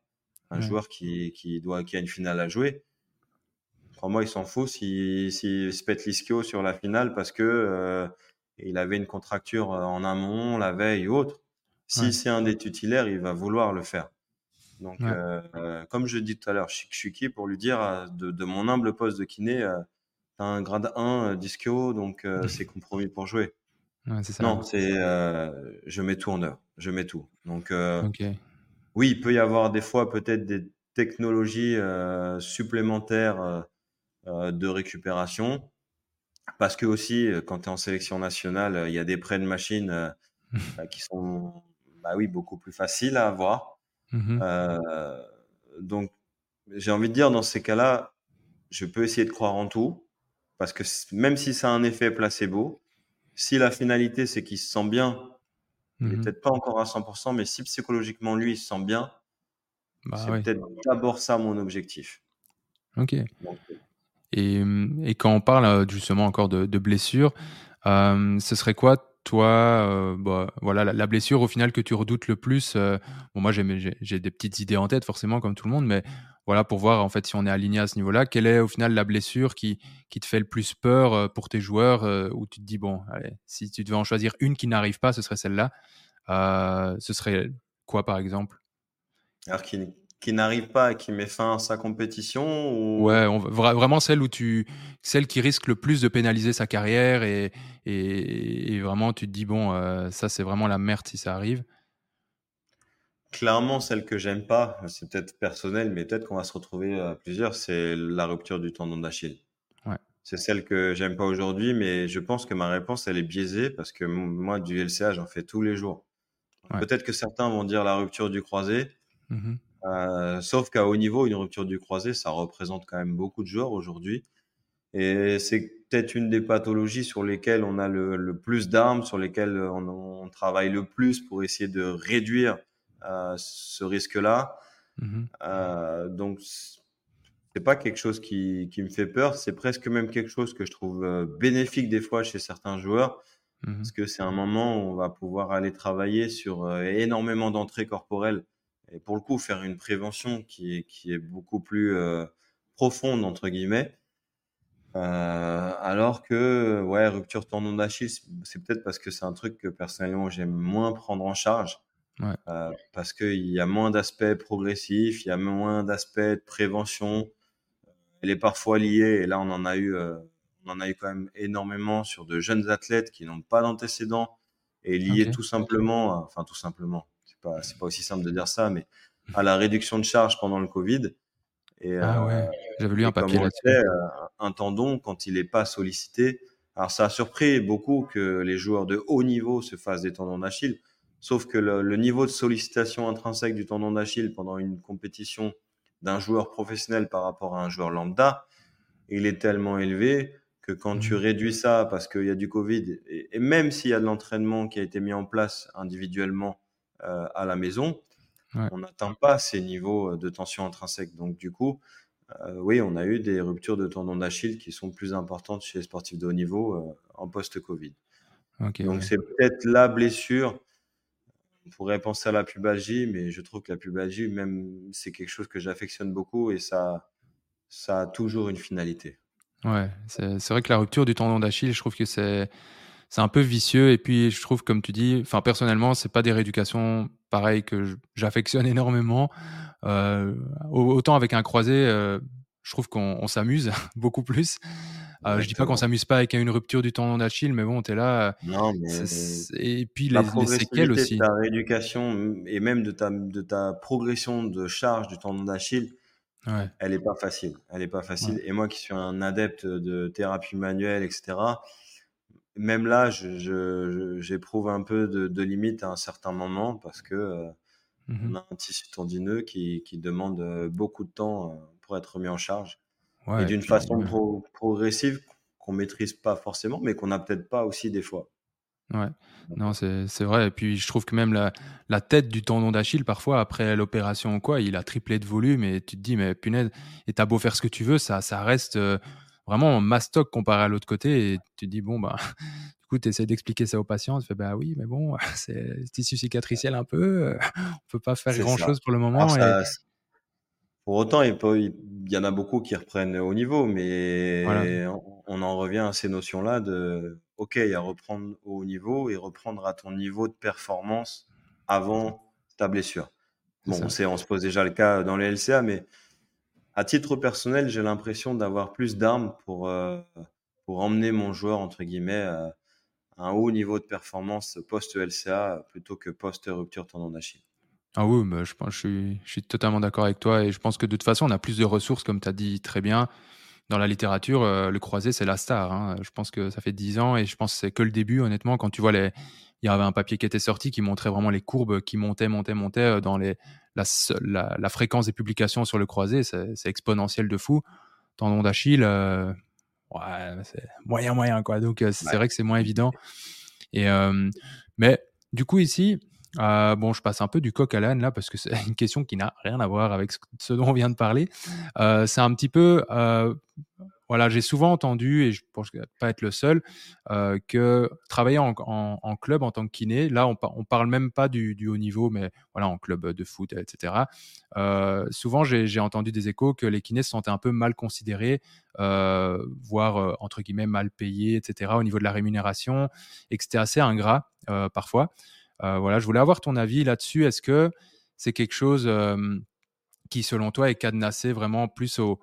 Un joueur qui, qui, doit, qui a une finale à jouer, moi, il s'en fout s'il si, si se pète l'ischio sur la finale parce que euh, il avait une contracture euh, en amont, la veille ou autre. Si c'est un des tutélaires, il va vouloir le faire. Donc, comme je dis tout à l'heure, je, suis qui pour lui dire, de, mon humble poste de kiné, tu as un grade 1 d'ischio, donc c'est compromis pour jouer. ça. Non, c'est je mets tout en œuvre, je mets tout. Donc, oui, il peut y avoir des fois peut-être des technologies supplémentaires de récupération. Parce que aussi, quand tu es en sélection nationale, il y a des prêts de machines qui sont bah oui, beaucoup plus faciles à avoir. Mmh donc, j'ai envie de dire, dans ces cas-là, je peux essayer de croire en tout. Parce que même si ça a un effet placebo, si la finalité, c'est qu'il se sent bien, il n'est mmh peut-être pas encore à 100%, mais si psychologiquement, lui, il se sent bien, bah c'est peut-être d'abord ça mon objectif. Ok. Et, et, quand on parle justement encore de, de blessures, ce serait quoi toi, euh, bah, voilà, la, blessure au final que tu redoutes le plus, euh, bon, moi j'ai des petites idées en tête forcément comme tout le monde, mais voilà pour voir en fait si on est aligné à ce niveau-là, quelle est au final la blessure qui, qui te fait le plus peur euh, pour tes joueurs, où tu te dis bon, allez, si tu devais en choisir une qui n'arrive pas, ce serait celle-là. ce serait quoi par exemple? Alors qui, n'arrive pas et qui met fin à sa compétition ou... Ouais, vraiment celle où tu, celle qui risque le plus de pénaliser sa carrière et, et, vraiment tu te dis bon, euh, ça c'est vraiment la merde si ça arrive. Clairement, celle que j'aime pas, c'est peut-être personnel, mais peut-être qu'on va se retrouver à plusieurs, c'est la rupture du tendon d'Achille. Ouais. C'est celle que j'aime pas aujourd'hui, mais je pense que ma réponse elle est biaisée parce que moi du LCA j'en fais tous les jours. Peut-être que certains vont dire la rupture du croisé. Mmh euh, sauf qu'à haut niveau, une rupture du croisé, ça représente quand même beaucoup de joueurs aujourd'hui. Et c'est peut-être une des pathologies sur lesquelles on a le, plus d'armes, sur lesquelles on, travaille le plus pour essayer de réduire euh, ce risque-là. Mmh euh, donc, c'est pas quelque chose qui, qui, me fait peur, c'est presque même quelque chose que je trouve bénéfique des fois chez certains joueurs, mmh parce que c'est un moment où on va pouvoir aller travailler sur énormément d'entrées corporelles et pour le coup faire une prévention qui est, qui est beaucoup plus euh, profonde entre guillemets. Euh, alors que ouais rupture tendon d'Achille c'est peut-être parce que c'est un truc que personnellement j'aime moins prendre en charge ouais. euh, parce qu'il y a moins d'aspects progressifs il y a moins d'aspects de prévention elle est parfois liée et là on en a eu euh, on en a eu quand même énormément sur de jeunes athlètes qui n'ont pas d'antécédents et liés tout simplement enfin tout simplement c'est pas aussi simple de dire ça, mais à la réduction de charge pendant le Covid. Et, ah ouais, euh, j'avais lu un papier là-dessus. Euh, un tendon, quand il n'est pas sollicité, alors ça a surpris beaucoup que les joueurs de haut niveau se fassent des tendons d'Achille, sauf que le, niveau de sollicitation intrinsèque du tendon d'Achille pendant une compétition d'un joueur professionnel par rapport à un joueur lambda, il est tellement élevé que quand tu mmh. réduis ça parce qu'il y a du Covid, et même s'il y a de l'entraînement qui a été mis en place individuellement à la maison, on n'atteint pas ces niveaux euh, de tension intrinsèque. Donc du coup, euh, oui, on a eu des ruptures de tendon d'Achille qui sont plus importantes chez les sportifs de haut niveau en post-Covid. Donc c'est peut-être la blessure. On pourrait penser à la pubalgie, mais je trouve que la pubalgie, même, c'est quelque chose que j'affectionne beaucoup et ça, ça a toujours une finalité. Ouais, c'est vrai que la rupture du tendon d'Achille, je trouve que c'est c'est un peu vicieux. Et puis, je trouve, comme tu dis, enfin, personnellement, c'est pas des rééducations pareilles que j'affectionne énormément. Euh, autant avec un croisé, euh, je trouve qu'on s'amuse beaucoup plus. Euh, je dis pas qu'on s'amuse pas avec une rupture du tendon d'Achille, mais bon, tu es là. Non, mais et puis les, les, séquelles aussi. De ta rééducation et même de ta, de ta progression de charge du tendon d'Achille, ouais. elle est pas facile. Elle est pas facile. Et moi qui suis un adepte de thérapie manuelle, etc., même là, j'éprouve un peu de, limite à un certain moment parce que euh, mmh on a un tissu tendineux qui, demande euh, beaucoup de temps euh, pour être mis en charge. et d'une façon progressive qu'on maîtrise pas forcément, mais qu'on n'a peut-être pas aussi des fois. Ouais, non, c'est vrai. Et puis, je trouve que même la, la tête du tendon d'Achille, parfois, après l'opération ou quoi, il a triplé de volume et tu te dis, mais punaise, et t'as beau faire ce que tu veux, ça, ça reste vraiment mastoc comparé à l'autre côté. Et tu te dis, bon, bah, du coup, tu essaies d'expliquer ça aux patients. Tu fais, bah oui, mais bon, c'est tissu cicatriciel un peu. on peut pas faire grand chose pour le moment. Pour autant, il, il, y en a beaucoup qui reprennent au niveau, mais on, en revient à ces notions-là de, OK, il y a reprendre au niveau et reprendre à ton niveau de performance avant ta blessure. Bon, on, sait, on se pose déjà le cas dans les LCA, mais à titre personnel, j'ai l'impression d'avoir plus d'armes pour, euh, pour emmener mon joueur, entre guillemets, à un haut niveau de performance post-LCA plutôt que post-rupture tendon d'Achille. Ah oui, bah, je, pense, je, suis, je suis totalement d'accord avec toi et je pense que de toute façon, on a plus de ressources, comme tu as dit très bien. Dans la littérature, euh, le croisé, c'est la star. Hein. Je pense que ça fait 10 ans et je pense que c'est que le début, honnêtement. Quand tu vois les. Il y avait un papier qui était sorti qui montrait vraiment les courbes qui montaient, montaient, montaient euh, dans les, la, la, fréquence des publications sur le croisé. C'est exponentiel de fou. Tendon d'Achille, euh, ouais, c'est moyen, moyen. Quoi. Donc, c'est vrai que c'est moins évident. Et, mais du coup, ici, euh, bon, je passe un peu du coq à l'âne là parce que c'est une question qui n'a rien à voir avec ce dont on vient de parler. Euh, c'est un petit peu, euh, voilà, j'ai souvent entendu et je pense pas être le seul que travailler en, club en tant que kiné, là, on, on parle même pas du, haut niveau, mais voilà, en club de foot, etc. souvent, j'ai entendu des échos que les kinés se sentaient un peu mal considérés, voire entre guillemets mal payés, etc. Au niveau de la rémunération et que c'était assez ingrat parfois. Euh, voilà, je voulais avoir ton avis là-dessus. Est-ce que c'est quelque chose qui, selon toi, est cadenassé vraiment plus au,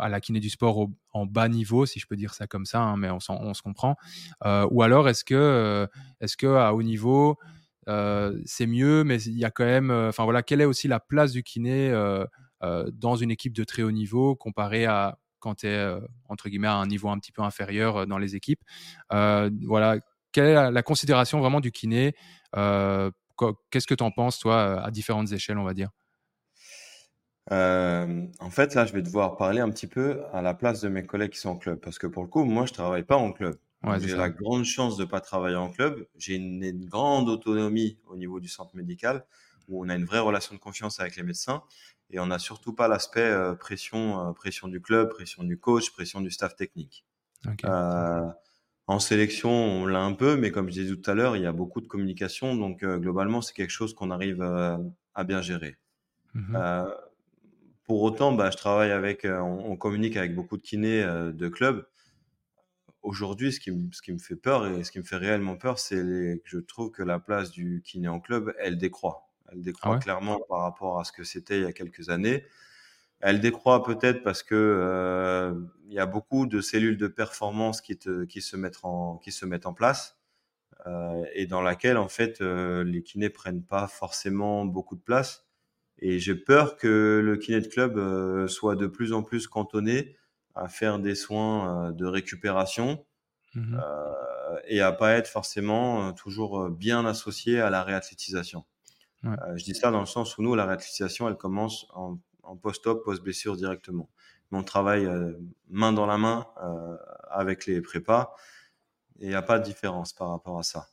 à la kiné du sport en bas niveau, si je peux dire ça comme ça, hein, mais on, se comprend. Euh, ou alors, est-ce que, euh, est-ce que à haut niveau, c'est mieux, mais il y a quand même, enfin voilà, quelle est aussi la place du kiné dans une équipe de très haut niveau comparé à quand tu es entre guillemets à un niveau un petit peu inférieur dans les équipes? voilà, quelle est la, considération vraiment du kiné euh, Qu'est-ce que tu en penses, toi, à différentes échelles, on va dire? Euh, en fait, là, je vais devoir parler un petit peu à la place de mes collègues qui sont en club. Parce que pour le coup, moi, je travaille pas en club. j'ai la grande chance de pas travailler en club. J'ai une, grande autonomie au niveau du centre médical où on a une vraie relation de confiance avec les médecins et on n'a surtout pas l'aspect euh, pression, pression du club, pression du coach, pression du staff technique. En sélection, on l'a un peu, mais comme je disais tout à l'heure, il y a beaucoup de communication. Donc, euh, globalement, c'est quelque chose qu'on arrive euh, à bien gérer. Mmh euh, pour autant, bah, je travaille avec, on, communique avec beaucoup de kinés de clubs. Aujourd'hui, ce qui, ce qui me fait peur et ce qui me fait réellement peur, c'est que je trouve que la place du kiné en club, elle décroît. Elle décroît ah clairement par rapport à ce que c'était il y a quelques années. Elle décroît peut-être parce que euh, il y a beaucoup de cellules de performance qui, te, qui, se, mettent en, qui se mettent en place euh, et dans laquelle en fait euh, les kinés prennent pas forcément beaucoup de place. Et j'ai peur que le kiné de club euh, soit de plus en plus cantonné à faire des soins euh, de récupération mmh et à pas être forcément toujours bien associé à la réathlétisation. Ouais. je dis ça dans le sens où nous, la réathlétisation, elle commence en en post-op, post-blessure directement. Mais on travaille euh, main dans la main euh, avec les prépas et il n'y a pas de différence par rapport à ça.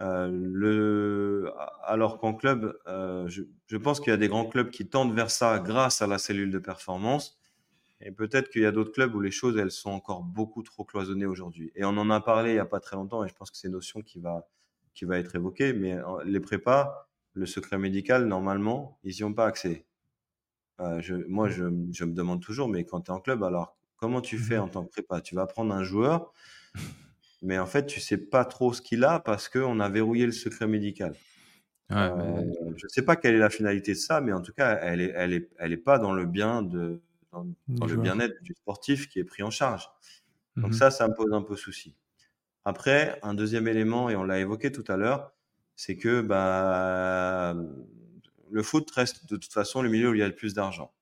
Euh, le... Alors qu'en club, je, je, pense qu'il y a des grands clubs qui tendent vers ça grâce à la cellule de performance. Et peut-être qu'il y a d'autres clubs où les choses, elles sont encore beaucoup trop cloisonnées aujourd'hui. Et on en a parlé il n'y a pas très longtemps, et je pense que c'est une notion qui va, qui va être évoquée. Mais les prépas, le secret médical, normalement, ils n'y ont pas accès. Euh, je, moi, je, je, me demande toujours, mais quand tu es en club, alors comment tu fais mmh en tant que prépa? Tu vas prendre un joueur, mais en fait, tu sais pas trop ce qu'il a parce qu'on a verrouillé le secret médical. euh, Je sais pas quelle est la finalité de ça, mais en tout cas, elle est, elle est, elle est pas dans le bien de, dans, dans le bien-être du sportif qui est pris en charge. Donc mmh ça, ça me pose un peu souci. Après, un deuxième élément, et on l'a évoqué tout à l'heure, c'est que bah, le foot reste de toute façon le milieu où il y a le plus d'argent.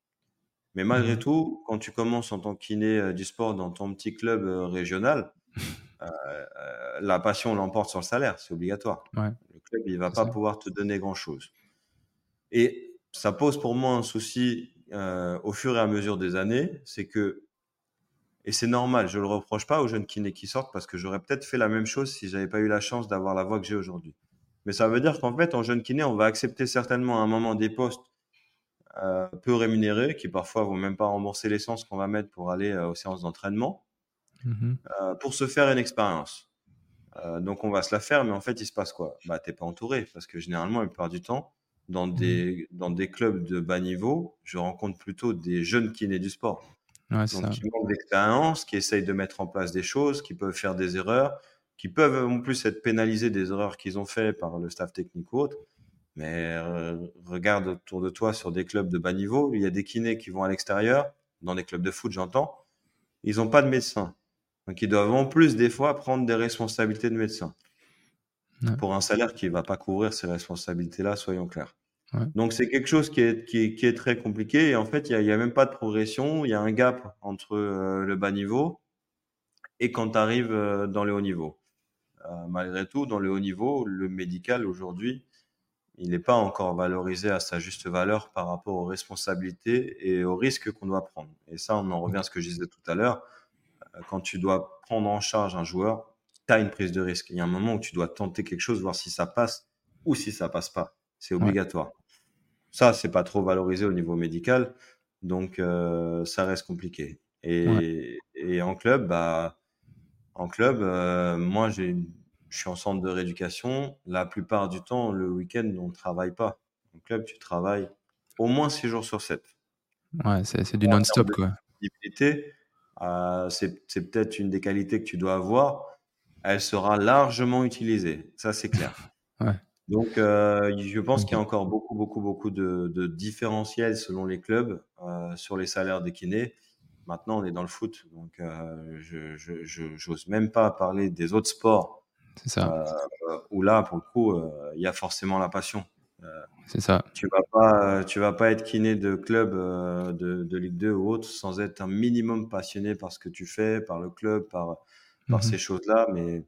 Mais malgré mmh tout, quand tu commences en tant que kiné euh, du sport dans ton petit club euh, régional, euh, la passion l'emporte sur le salaire, c'est obligatoire. Le club, il va pas pouvoir te donner grand-chose. Et ça pose pour moi un souci au fur et à mesure des années, c'est que, et c'est normal, je le reproche pas aux jeunes kinés qui sortent parce que j'aurais peut-être fait la même chose si j'avais pas eu la chance d'avoir la voix que j'ai aujourd'hui. Mais ça veut dire qu'en fait, en jeune kiné, on va accepter certainement à un moment des postes euh, peu rémunérés, qui parfois vont même pas rembourser l'essence qu'on va mettre pour aller euh, aux séances d'entraînement, mmh euh, pour se faire une expérience. donc on va se la faire, mais en fait, il se passe quoi? Bah, t'es pas entouré, parce que généralement, la plupart du temps, dans mmh des, dans des clubs de bas niveau, je rencontre plutôt des jeunes kinés du sport. donc, qui manquent d'expérience, qui essayent de mettre en place des choses, qui peuvent faire des erreurs, qui peuvent en plus être pénalisés des erreurs qu'ils ont fait par le staff technique ou autre. Mais regarde autour de toi sur des clubs de bas niveau, il y a des kinés qui vont à l'extérieur, dans des clubs de foot, j'entends. Ils n'ont pas de médecin. Donc, ils doivent en plus, des fois, prendre des responsabilités de médecin. Pour un salaire qui ne va pas couvrir ces responsabilités-là, soyons clairs. Donc, c'est quelque chose qui est, qui, est, très compliqué. Et en fait, il n'y a, a, même pas de progression. Il y a un gap entre le bas niveau et quand tu arrives dans le haut niveau. Euh, malgré tout, dans le haut niveau, le médical aujourd'hui, il n'est pas encore valorisé à sa juste valeur par rapport aux responsabilités et aux risques qu'on doit prendre. Et ça, on en revient à ce que je disais tout à l'heure. Euh, quand tu dois prendre en charge un joueur, tu as une prise de risque. Il y a un moment où tu dois tenter quelque chose, voir si ça passe ou si ça passe pas. C'est obligatoire. Ça, c'est pas trop valorisé au niveau médical, donc euh, ça reste compliqué. Et, et, en club, bah, en club, euh, moi, je suis en centre de rééducation. La plupart du temps, le week-end, on ne travaille pas. En club, tu travailles au moins 6 jours sur 7. Ouais, c'est du non-stop, quoi. Euh, c'est peut-être une des qualités que tu dois avoir. Elle sera largement utilisée. Ça, c'est clair. ouais. Donc, euh, je pense qu'il y a encore beaucoup, beaucoup, beaucoup de, de différentiels selon les clubs euh, sur les salaires des kinés. Maintenant, on est dans le foot, donc je n'ose même pas parler des autres sports ça. Où là, pour le coup, il y a forcément la passion. Euh, c'est ça. Tu vas pas, tu vas pas être kiné de club de, de, Ligue 2 ou autre sans être un minimum passionné par ce que tu fais, par le club, par, par mhm. ces choses-là, mais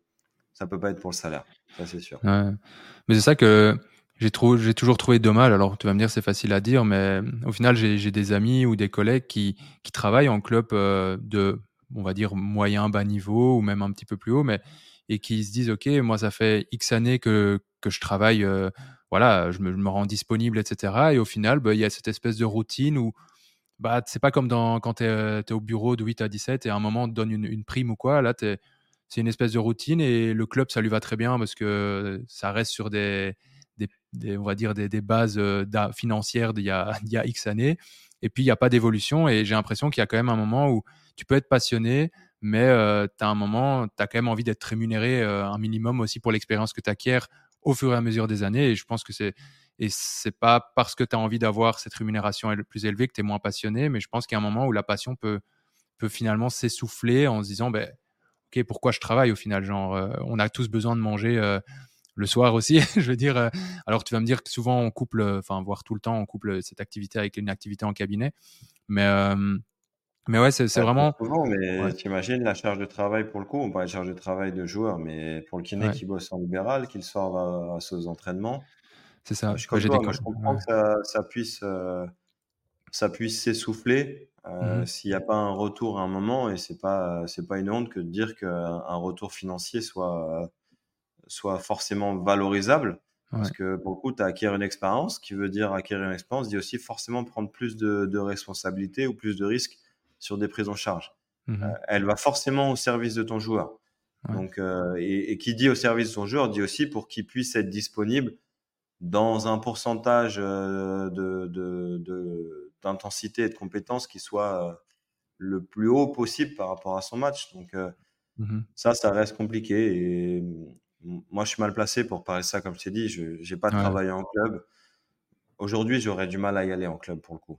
ça peut pas être pour le salaire, ça c'est sûr. Mais c'est ça que j'ai toujours trouvé dommage. Alors tu vas me dire c'est facile à dire, mais au final j'ai des amis ou des collègues qui, qui travaillent en club de, on va dire moyen bas niveau ou même un petit peu plus haut, mais et qui se disent ok moi ça fait x années que, que je travaille euh, voilà je me, rends disponible etc et au final bah, il y a cette espèce de routine où bah c'est pas comme dans, quand tu es, euh, au bureau de 8 à 17 et à un moment on te donne une, prime ou quoi. Là c'est une espèce de routine et le club ça lui va très bien parce que ça reste sur des, on va dire des, bases euh, financières d'il y a, x années. Et puis il n'y a pas d'évolution et j'ai l'impression qu'il y a quand même un moment où tu peux être passionné mais euh, tu as un moment, tu as quand même envie d'être rémunéré euh, un minimum aussi pour l'expérience que tu acquiers au fur et à mesure des années. Et je pense que c'est et c'est pas parce que tu as envie d'avoir cette rémunération plus élevée que tu es moins passionné, mais je pense qu'il y a un moment où la passion peut, peut finalement s'essouffler en se disant, ben, ok, pourquoi je travaille au final? Genre, euh, on a tous besoin de manger le soir aussi. je veux dire, alors tu vas me dire que souvent on couple, enfin, voire tout le temps, on couple cette activité avec une activité en cabinet, mais mais ouais, c'est vraiment. Souvent, mais tu imagines la charge de travail pour le coup, on parle de charge de travail de joueur, mais pour le kiné qui bosse en libéral, qu'il sort à, à ses entraînements. C'est ça. Je, je comprends que ça, ça puisse, euh, ça puisse s'essouffler euh, mmh s'il n'y a pas un retour à un moment, et c'est pas, c'est pas une honte que de dire qu'un retour financier soit, soit forcément valorisable. Parce que pour le coup, tu as acquis une expérience, qui veut dire acquérir une expérience, dit aussi forcément prendre plus de, de responsabilités ou plus de risques sur des prises en charge. Mmh euh, elle va forcément au service de ton joueur. Donc, euh, et, qui dit au service de ton joueur dit aussi pour qu'il puisse être disponible dans un pourcentage euh, de, d'intensité et de compétence qui soit le plus haut possible par rapport à son match. Donc, mmh ça, ça reste compliqué. Et moi, je suis mal placé pour parler de ça, comme je t'ai dit. Je n'ai pas travaillé en club. Aujourd'hui, j'aurais du mal à y aller en club pour le coup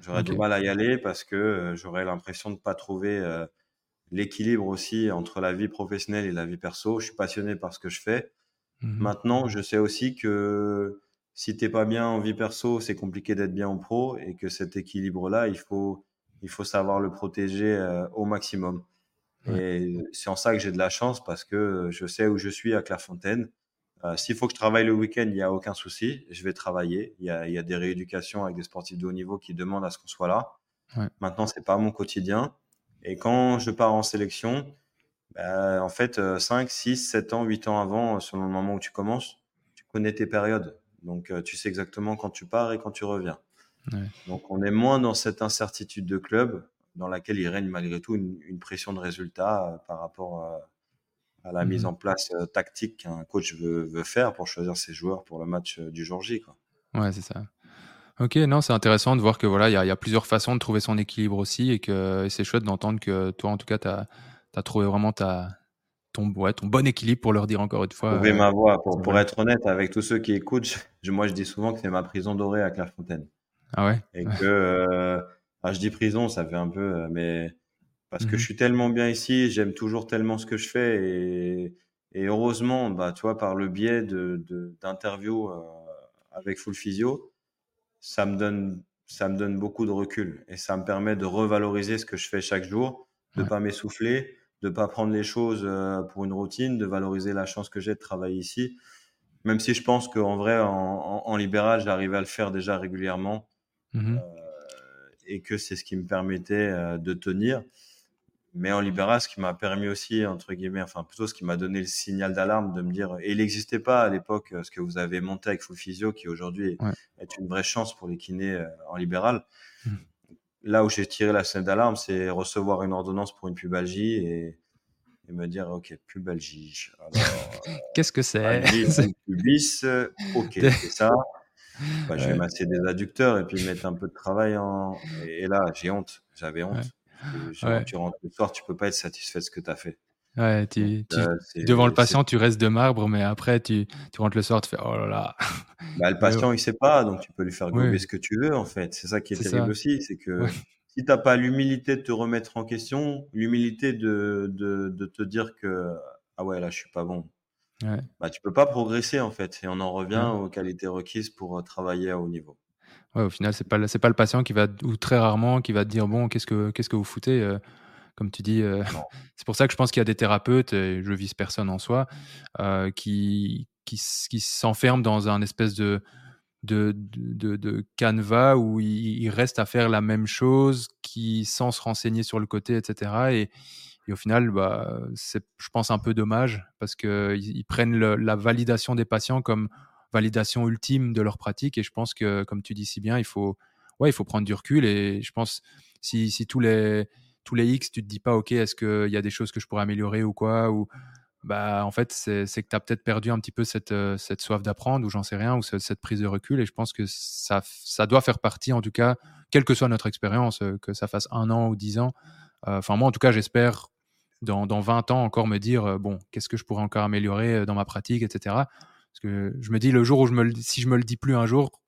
j'aurais du mal à y aller parce que euh, j'aurais l'impression de ne pas trouver euh, l'équilibre aussi entre la vie professionnelle et la vie perso. Je suis passionné par ce que je fais. Mmh Maintenant, je sais aussi que si tu n'es pas bien en vie perso, c'est compliqué d'être bien en pro et que cet équilibre-là, il faut, il faut savoir le protéger euh, au maximum. Et c'est en ça que j'ai de la chance parce que je sais où je suis à Clairefontaine. Euh, s'il faut que je travaille le week-end, il n'y a aucun souci. Je vais travailler. Il y, a, il y, a, des rééducations avec des sportifs de haut niveau qui demandent à ce qu'on soit là. Ouais. Maintenant, c'est pas mon quotidien. Et quand je pars en sélection, bah, en fait, 5, 6, 7 ans, 8 ans avant, selon le moment où tu commences, tu connais tes périodes. Donc, euh, tu sais exactement quand tu pars et quand tu reviens. Ouais. Donc, on est moins dans cette incertitude de club dans laquelle il règne malgré tout une, une pression de résultat euh, par rapport à à la mise mmh en place euh, tactique qu'un coach veut, veut, faire pour choisir ses joueurs pour le match euh, du jour J. Quoi. Ouais, c'est ça. Ok, non, c'est intéressant de voir que voilà, il y, y, a plusieurs façons de trouver son équilibre aussi et que c'est chouette d'entendre que toi, en tout cas, tu as, as, trouvé vraiment ta, ton, ouais, ton bon équilibre pour leur dire encore une fois. Trouver ma voix. Pour, pour être honnête avec tous ceux qui écoutent, je, moi je dis souvent que c'est ma prison dorée à Clairefontaine. Ah ouais? Et que ah, je dis prison, ça fait un peu, mais parce que je mmh suis tellement bien ici, j'aime toujours tellement ce que je fais et, et heureusement, bah, tu vois, par le biais de d'interviews avec Full Physio, ça me donne ça me donne beaucoup de recul et ça me permet de revaloriser ce que je fais chaque jour, de pas m'essouffler, de pas prendre les choses euh, pour une routine, de valoriser la chance que j'ai de travailler ici. Même si je pense qu'en vrai, en, en, libéral, j'arrivais à le faire déjà régulièrement mmh euh, et que c'est ce qui me permettait euh, de tenir. Mais en libéral, ce qui m'a permis aussi, entre guillemets, enfin plutôt ce qui m'a donné le signal d'alarme de me dire, et il n'existait pas à l'époque ce que vous avez monté avec Full Physio, qui aujourd'hui est une vraie chance pour les kinés euh, en libéral. Mmh. Là où j'ai tiré la scène d'alarme, c'est recevoir une ordonnance pour une pubalgie et, et me dire, ok, pubalgie. Qu'est-ce que c'est? Pubis, ok, c'est ça. Bah, je vais masser des adducteurs et puis mettre un peu de travail en. Et, là, j'ai honte, j'avais honte. Tu rentres le soir, tu peux pas être satisfait de ce que tu as fait. Ouais, tu, euh, devant le patient, tu restes de marbre, mais après, tu, tu rentres le soir, tu fais oh là là. Bah, le patient, il sait pas, donc tu peux lui faire gober ce que tu veux, en fait. C'est ça qui est, terrible aussi, c'est que si tu n'as pas l'humilité de te remettre en question, l'humilité de, de, de, te dire que ah ouais, là, je suis pas bon. Ouais. Bah, tu peux pas progresser, en fait. Et on en revient aux qualités requises pour euh, travailler à haut niveau. Ouais, au final, c'est pas c'est pas le patient qui va ou très rarement qui va te dire bon qu'est-ce que qu'est-ce que vous foutez euh, comme tu dis. Euh, c'est pour ça que je pense qu'il y a des thérapeutes et je vise personne en soi euh, qui qui, qui s'enferment dans un espèce de de, de, de canevas où ils, restent à faire la même chose, qui sans se renseigner sur le côté, etc. Et, et au final, bah, c'est, je pense, un peu dommage parce qu'ils ils prennent la validation des patients comme validation ultime de leur pratique. Et je pense que, comme tu dis si bien, il faut, ouais, il faut prendre du recul. Et je pense, si, si tous les tous les X, tu te dis pas, OK, est-ce qu'il y a des choses que je pourrais améliorer ou quoi ou, bah, En fait, c'est que tu as peut-être perdu un petit peu cette, euh, cette soif d'apprendre ou j'en sais rien, ou cette, prise de recul. Et je pense que ça, ça doit faire partie, en tout cas, quelle que soit notre expérience, euh, que ça fasse un an ou dix ans. Euh, enfin, moi, en tout cas, j'espère dans, dans 20 ans encore me dire, bon, qu'est-ce que je pourrais encore améliorer dans ma pratique, etc. Parce que je me dis, le jour où je me le, si je me le dis plus un jour,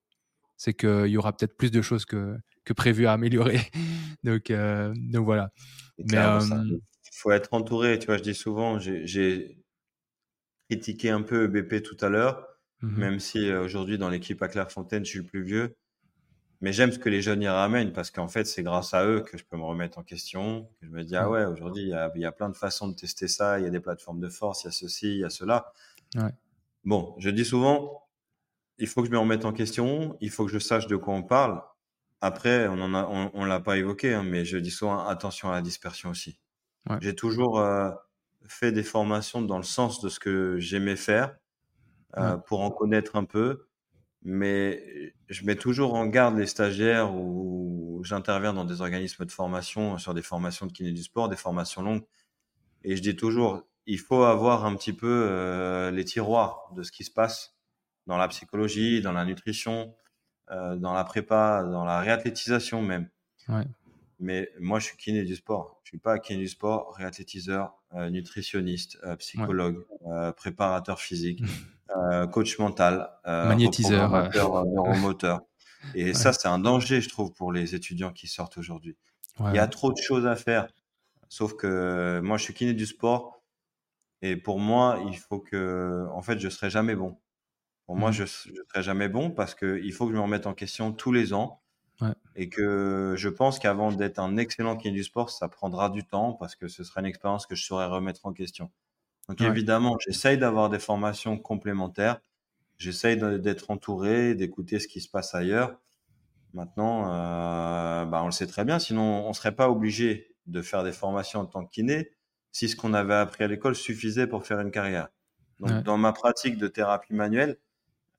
c'est qu'il y aura peut-être plus de choses que, que prévu à améliorer. donc, euh, donc voilà. Mais il faut être entouré. Tu vois, je dis souvent, j'ai critiqué un peu BP tout à l'heure, mmh même si euh, aujourd'hui dans l'équipe à Clairefontaine, je suis le plus vieux. Mais j'aime ce que les jeunes y ramènent parce qu'en fait, c'est grâce à eux que je peux me remettre en question. Que je me dis, ah mmh. ouais, aujourd'hui, il y, y a, plein de façons de tester ça. Il y a des plateformes de force, il y a ceci, il y a cela. Ouais. Bon, je dis souvent, il faut que je me remette en question, il faut que je sache de quoi on parle. Après, on a, on, l'a pas évoqué, hein, mais je dis souvent attention à la dispersion aussi. J'ai toujours euh, fait des formations dans le sens de ce que j'aimais faire euh, pour en connaître un peu, mais je mets toujours en garde les stagiaires ou j'interviens dans des organismes de formation sur des formations de kiné du sport, des formations longues, et je dis toujours il faut avoir un petit peu euh, les tiroirs de ce qui se passe dans la psychologie, dans la nutrition, euh, dans la prépa, dans la réathlétisation même. Ouais. Mais moi, je suis kiné du sport. Je suis pas kiné du sport, réathlétiseur, euh, nutritionniste, psychologue, préparateur physique, coach mental, magnétiseur, neuromoteur. Et ouais. ça, c'est un danger, je trouve, pour les étudiants qui sortent aujourd'hui. Il y a trop de choses à faire. Sauf que moi, je suis kiné du sport et pour moi, il faut que, en fait, je serai jamais bon. Pour moi, mmh. je, je serai jamais bon parce qu'il faut que je me remette en question tous les ans. Et que je pense qu'avant d'être un excellent kiné du sport, ça prendra du temps parce que ce sera une expérience que je saurais remettre en question. Donc évidemment, j'essaye d'avoir des formations complémentaires. J'essaye d'être entouré, d'écouter ce qui se passe ailleurs. Maintenant, euh, bah on le sait très bien, sinon on ne serait pas obligé de faire des formations en tant que kiné si ce qu'on avait appris à l'école suffisait pour faire une carrière. Donc, dans ma pratique de thérapie manuelle,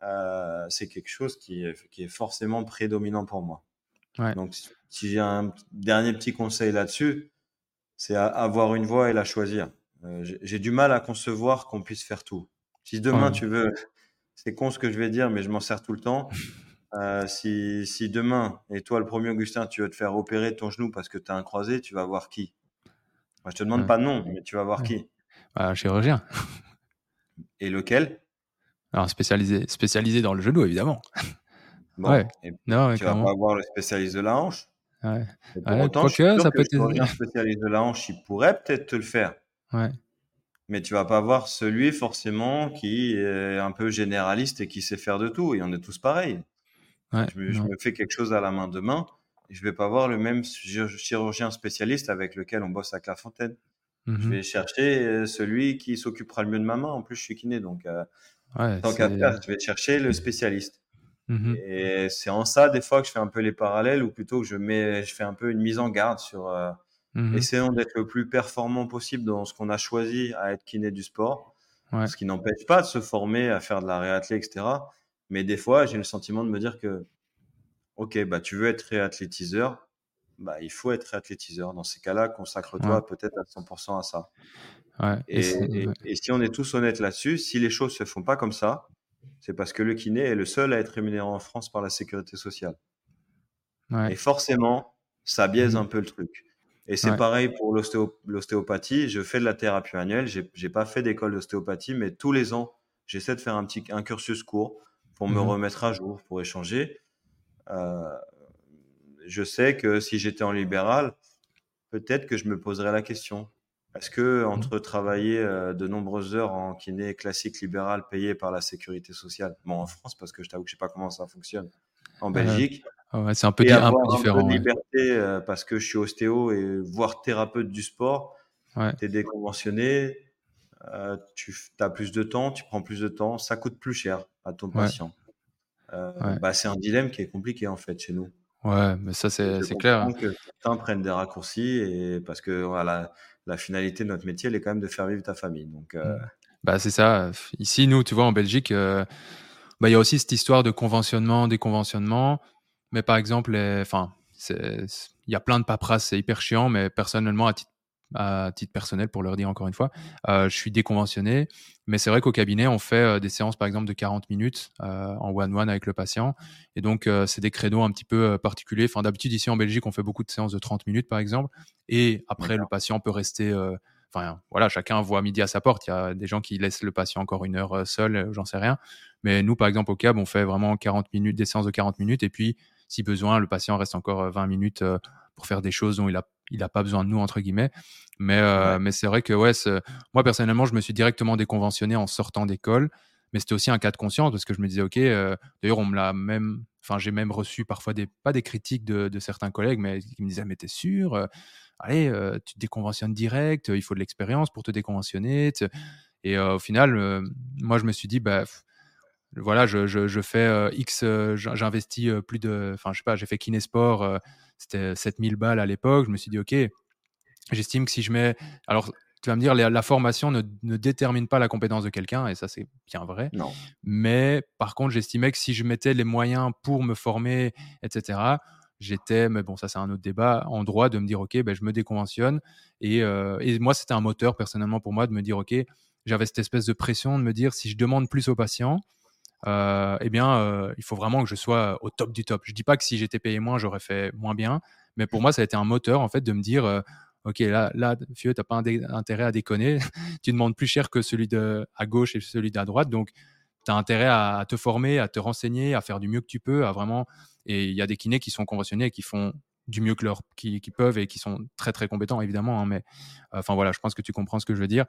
euh, c'est quelque chose qui est, qui est, forcément prédominant pour moi. Ouais. Donc, si j'ai un dernier petit conseil là-dessus, c'est avoir une voie et la choisir. Euh, j'ai du mal à concevoir qu'on puisse faire tout. Si demain tu veux, c'est con ce que je vais dire, mais je m'en sers tout le temps. Euh, si, si demain, et toi le premier Augustin, tu veux te faire opérer ton genou parce que tu as un croisé, tu vas voir qui moi, je te demande pas de nom, mais tu vas voir qui. Un chirurgien. Et lequel? Alors, spécialisé, spécialisé dans le genou, évidemment. Bon, Ouais. et Non, ouais, tu vas clairement. pas avoir le spécialiste de la hanche? Ouais. Pour Ouais, autant, je ça que peut être. spécialiste de la hanche, il pourrait peut-être te le faire. Ouais. Mais tu vas pas avoir celui forcément qui est un peu généraliste et qui sait faire de tout. Et on est tous pareils. Ouais. Je me, je me fais quelque chose à la main demain je vais pas voir le même chir- chirurgien spécialiste avec lequel on bosse à Clairefontaine. Je Mhm. vais chercher euh, celui qui s'occupera le mieux de ma main. En plus, je suis kiné, donc euh, Ouais, tant qu'à faire, je vais chercher le spécialiste. Mhm. Et c'est en ça, des fois, que je fais un peu les parallèles, ou plutôt que je mets, je fais un peu une mise en garde sur. euh, Mhm. Essayons d'être le plus performant possible dans ce qu'on a choisi à être kiné du sport. Ouais. Ce qui n'empêche pas de se former à faire de la réathlée, etc. Mais des fois, j'ai le sentiment de me dire que, ok, bah, tu veux être réathlétiseur, bah, il faut être réathlétiseur. Dans ces cas-là, consacre-toi peut-être à 100% à ça. Ouais. Et Et, c'est- et- ouais. et si on est tous honnêtes là-dessus, si les choses se font pas comme ça, c'est parce que le kiné est le seul à être rémunéré en France par la sécurité sociale. Et forcément, ça biaise Mhm. un peu le truc. Et c'est pareil pour l'ostéo- l'ostéopathie. Je fais de la thérapie annuelle. J'ai j'ai pas fait d'école d'ostéopathie, mais tous les ans, j'essaie de faire un petit un cursus court pour me Mhm. remettre à jour, pour échanger. Euh, je sais que si j'étais en libéral, peut-être que je me poserais la question. Est-ce que entre travailler euh, de nombreuses heures en kiné classique libéral payé par la sécurité sociale, bon en France parce que je t'avoue que je sais pas comment ça fonctionne, en Belgique, Ah ouais, c'est un peu, et un avoir un peu différent. de liberté euh, parce que je suis ostéo et voire thérapeute du sport, Ouais. tu es déconventionné, euh, tu as plus de temps, tu prends plus de temps, ça coûte plus cher à ton patient. Euh, Ouais. bah, c'est un dilemme qui est compliqué en fait chez nous. Ouais, mais ça, c'est clair. comprends que certains prennent des raccourcis et parce que voilà, la finalité de notre métier, elle est quand même de faire vivre ta famille. Donc, euh, Bah, c'est ça. Ici, nous, tu vois, en Belgique, euh, bah, il y a aussi cette histoire de conventionnement, déconventionnement. Mais par exemple, enfin, il y a plein de paperasses, c'est hyper chiant, mais personnellement, à titre, à titre personnel, pour leur dire encore une fois, euh, je suis déconventionné. Mais c'est vrai qu'au cabinet, on fait euh, des séances, par exemple, de 40 minutes euh, en one-one avec le patient. Et donc, euh, c'est des créneaux un petit peu particuliers. Enfin, d'habitude, ici en Belgique, on fait beaucoup de séances de 30 minutes, par exemple. Et après, le patient peut rester. Enfin, voilà, chacun voit midi à sa porte. Il y a des gens qui laissent le patient encore une heure seul, j'en sais rien. Mais nous, par exemple, au CAB, on fait vraiment 40 minutes, des séances de 40 minutes. Et puis, si besoin, le patient reste encore euh, 20 minutes pour faire des choses dont il a, il a pas besoin de nous, entre guillemets. Mais, euh, Ouais. mais c'est vrai que, ouais, moi, personnellement, je me suis directement déconventionné en sortant d'école. Mais c'était aussi un cas de conscience parce que je me disais, OK, euh, d'ailleurs, on me l'a même, enfin, j'ai même reçu parfois des, pas des critiques de, de certains collègues, mais qui me disaient, mais t'es sûr? euh, allez, tu te déconventionnes direct, il faut de l'expérience pour te déconventionner. Et au final, moi, je me suis dit, bah, voilà, je, je, je fais X, j'in- j'investis plus de, enfin, je sais pas, j'ai fait Kinesport, euh, c'était 7000 balles à l'époque. Je me suis dit, OK, j'estime que si je mets. Alors, tu vas me dire, la, la formation ne, ne détermine pas la compétence de quelqu'un, et ça, c'est bien vrai. non. Mais par contre, j'estimais que si je mettais les moyens pour me former, etc., j'étais, mais bon, ça c'est un autre débat, en droit de me dire, OK, ben, je me déconventionne. Et, euh, et moi, c'était un moteur personnellement pour moi de me dire, OK, j'avais cette espèce de pression de me dire, si je demande plus aux patients, euh, eh bien, euh, il faut vraiment que je sois au top du top. Je dis pas que si j'étais payé moins, j'aurais fait moins bien, mais pour moi, ça a été un moteur en fait de me dire, euh, ok, là, là, Fieu, t'as pas intérêt à déconner. tu demandes plus cher que celui de à gauche et celui d'à droite, donc tu as intérêt à, à te former, à te renseigner, à faire du mieux que tu peux, à vraiment. Et il y a des kinés qui sont conventionnés et qui font du mieux que leur, qui, qui peuvent et qui sont très très compétents évidemment. hein, mais euh, enfin voilà, je pense que tu comprends ce que je veux dire.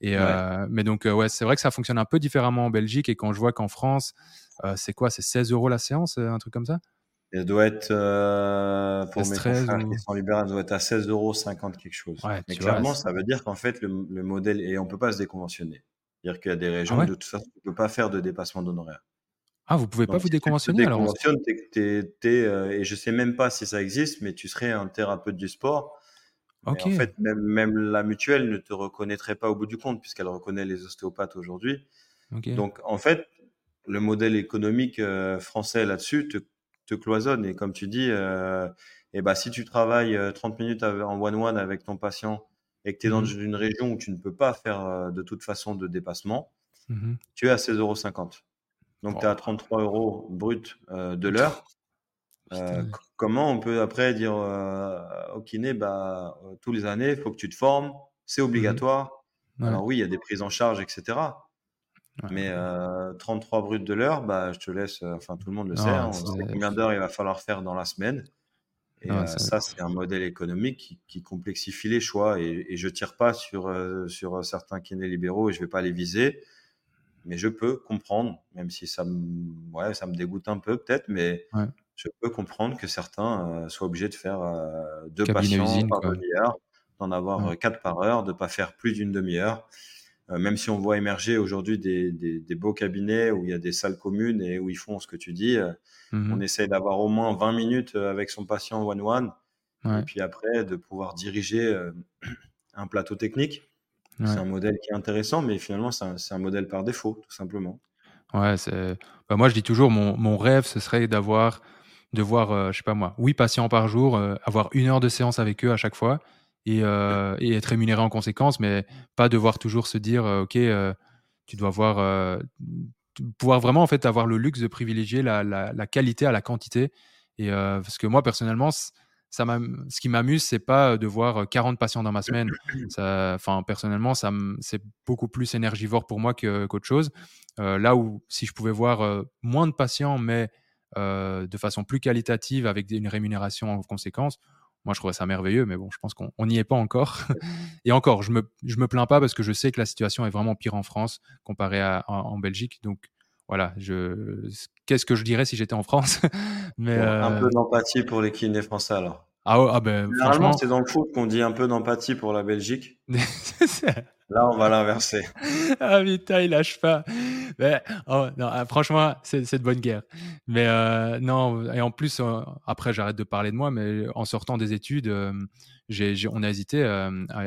Et euh, mais donc euh, ouais, c'est vrai que ça fonctionne un peu différemment en Belgique et quand je vois qu'en France, euh, c'est quoi, c'est 16 euros la séance, un truc comme ça? Elle doit être, pour mes 13 confrères ou- qui sont doit être à 16,50 euros quelque chose. Ouais, Mais vois, clairement, ça veut dire qu'en fait, le, le modèle, et on peut pas se déconventionner. C'est-à-dire qu'il y a des régions Ah ouais? où de toute façon, tu peux pas faire de dépassement d'honoraires. Ah, vous pouvez pas vous si tu déconventionner alors on- déconventionnes, t'es- t'es- t'es, euh, et je sais même pas si ça existe, mais tu serais un thérapeute du sport. En fait, même, même la mutuelle ne te reconnaîtrait pas au bout du compte, puisqu'elle reconnaît les ostéopathes aujourd'hui. Ok. Donc, en fait, le modèle économique euh, français là-dessus te, te cloisonne. Et comme tu dis, euh, eh ben, si tu travailles euh, 30 minutes en one-one avec ton patient et que tu es dans Mhm. une région où tu ne peux pas faire de toute façon de dépassement, Mhm. tu es à 16,50 euros. Donc, Oh. tu es à 33 euros brut euh, de l'heure. Euh, comment on peut après dire euh, au kiné, bah, euh, tous les années, il faut que tu te formes, c'est Mhm. obligatoire. Alors oui, il y a des prises en charge, etc. Mais 33 brutes de l'heure, bah, je te laisse, enfin tout le monde le sait, hein, on sait combien d'heures il va falloir faire dans la semaine. Et ça, c'est un modèle économique qui, complexifie les choix. Et, et je tire pas sur, sur certains kinés libéraux et je vais pas les viser. Mais je peux comprendre, même si ça me, ouais, ça me dégoûte un peu peut-être, mais je peux comprendre que certains soient obligés de faire deux patients par demi-heure, d'en avoir quatre par heure, de pas faire plus d'une demi-heure. Euh, même si on voit émerger aujourd'hui des, des, beaux cabinets où il y a des salles communes et où ils font ce que tu dis, euh, mmh on essaye d'avoir au moins 20 minutes euh, avec son patient one-one. Et puis après, de pouvoir diriger un plateau technique. C'est un modèle qui est intéressant, mais finalement, c'est un, modèle par défaut, tout simplement. Ouais, c'est. Bah, moi, je dis toujours, mon, mon rêve, ce serait d'avoir, de voir, je sais pas moi, 8 patients par jour, avoir une heure de séance avec eux à chaque fois, euh, et, être rémunéré en conséquence, mais pas devoir toujours se dire, euh, OK, euh, tu dois voir, pouvoir vraiment en fait avoir le luxe de privilégier la, la, qualité à la quantité. Et parce que moi, personnellement, ça ce qui m'amuse, c'est pas de voir 40 patients dans ma semaine. Enfin, personnellement, ça c'est beaucoup plus énergivore pour moi qu'autre chose. là où, si je pouvais voir moins de patients, mais de façon plus qualitative, avec une rémunération en conséquence, moi, je trouve ça merveilleux, mais bon, je pense qu'on n'y est pas encore. et encore, je me, je me plains pas parce que je sais que la situation est vraiment pire en France comparée à en, Belgique. Donc, voilà, je... qu'est-ce que je dirais si j'étais en France? Mais, Un peu d'empathie pour les kinés français alors. Ah, ah ben, franchement... c'est dans le foot qu'on dit un peu d'empathie pour la Belgique. Là, on va l'inverser. ah putain, il lâche pas. Mais, oh, non, ah, franchement, c'est de bonne guerre. Mais euh, non, et en plus, euh, après, j'arrête de parler de moi, mais en sortant des études, euh, on a hésité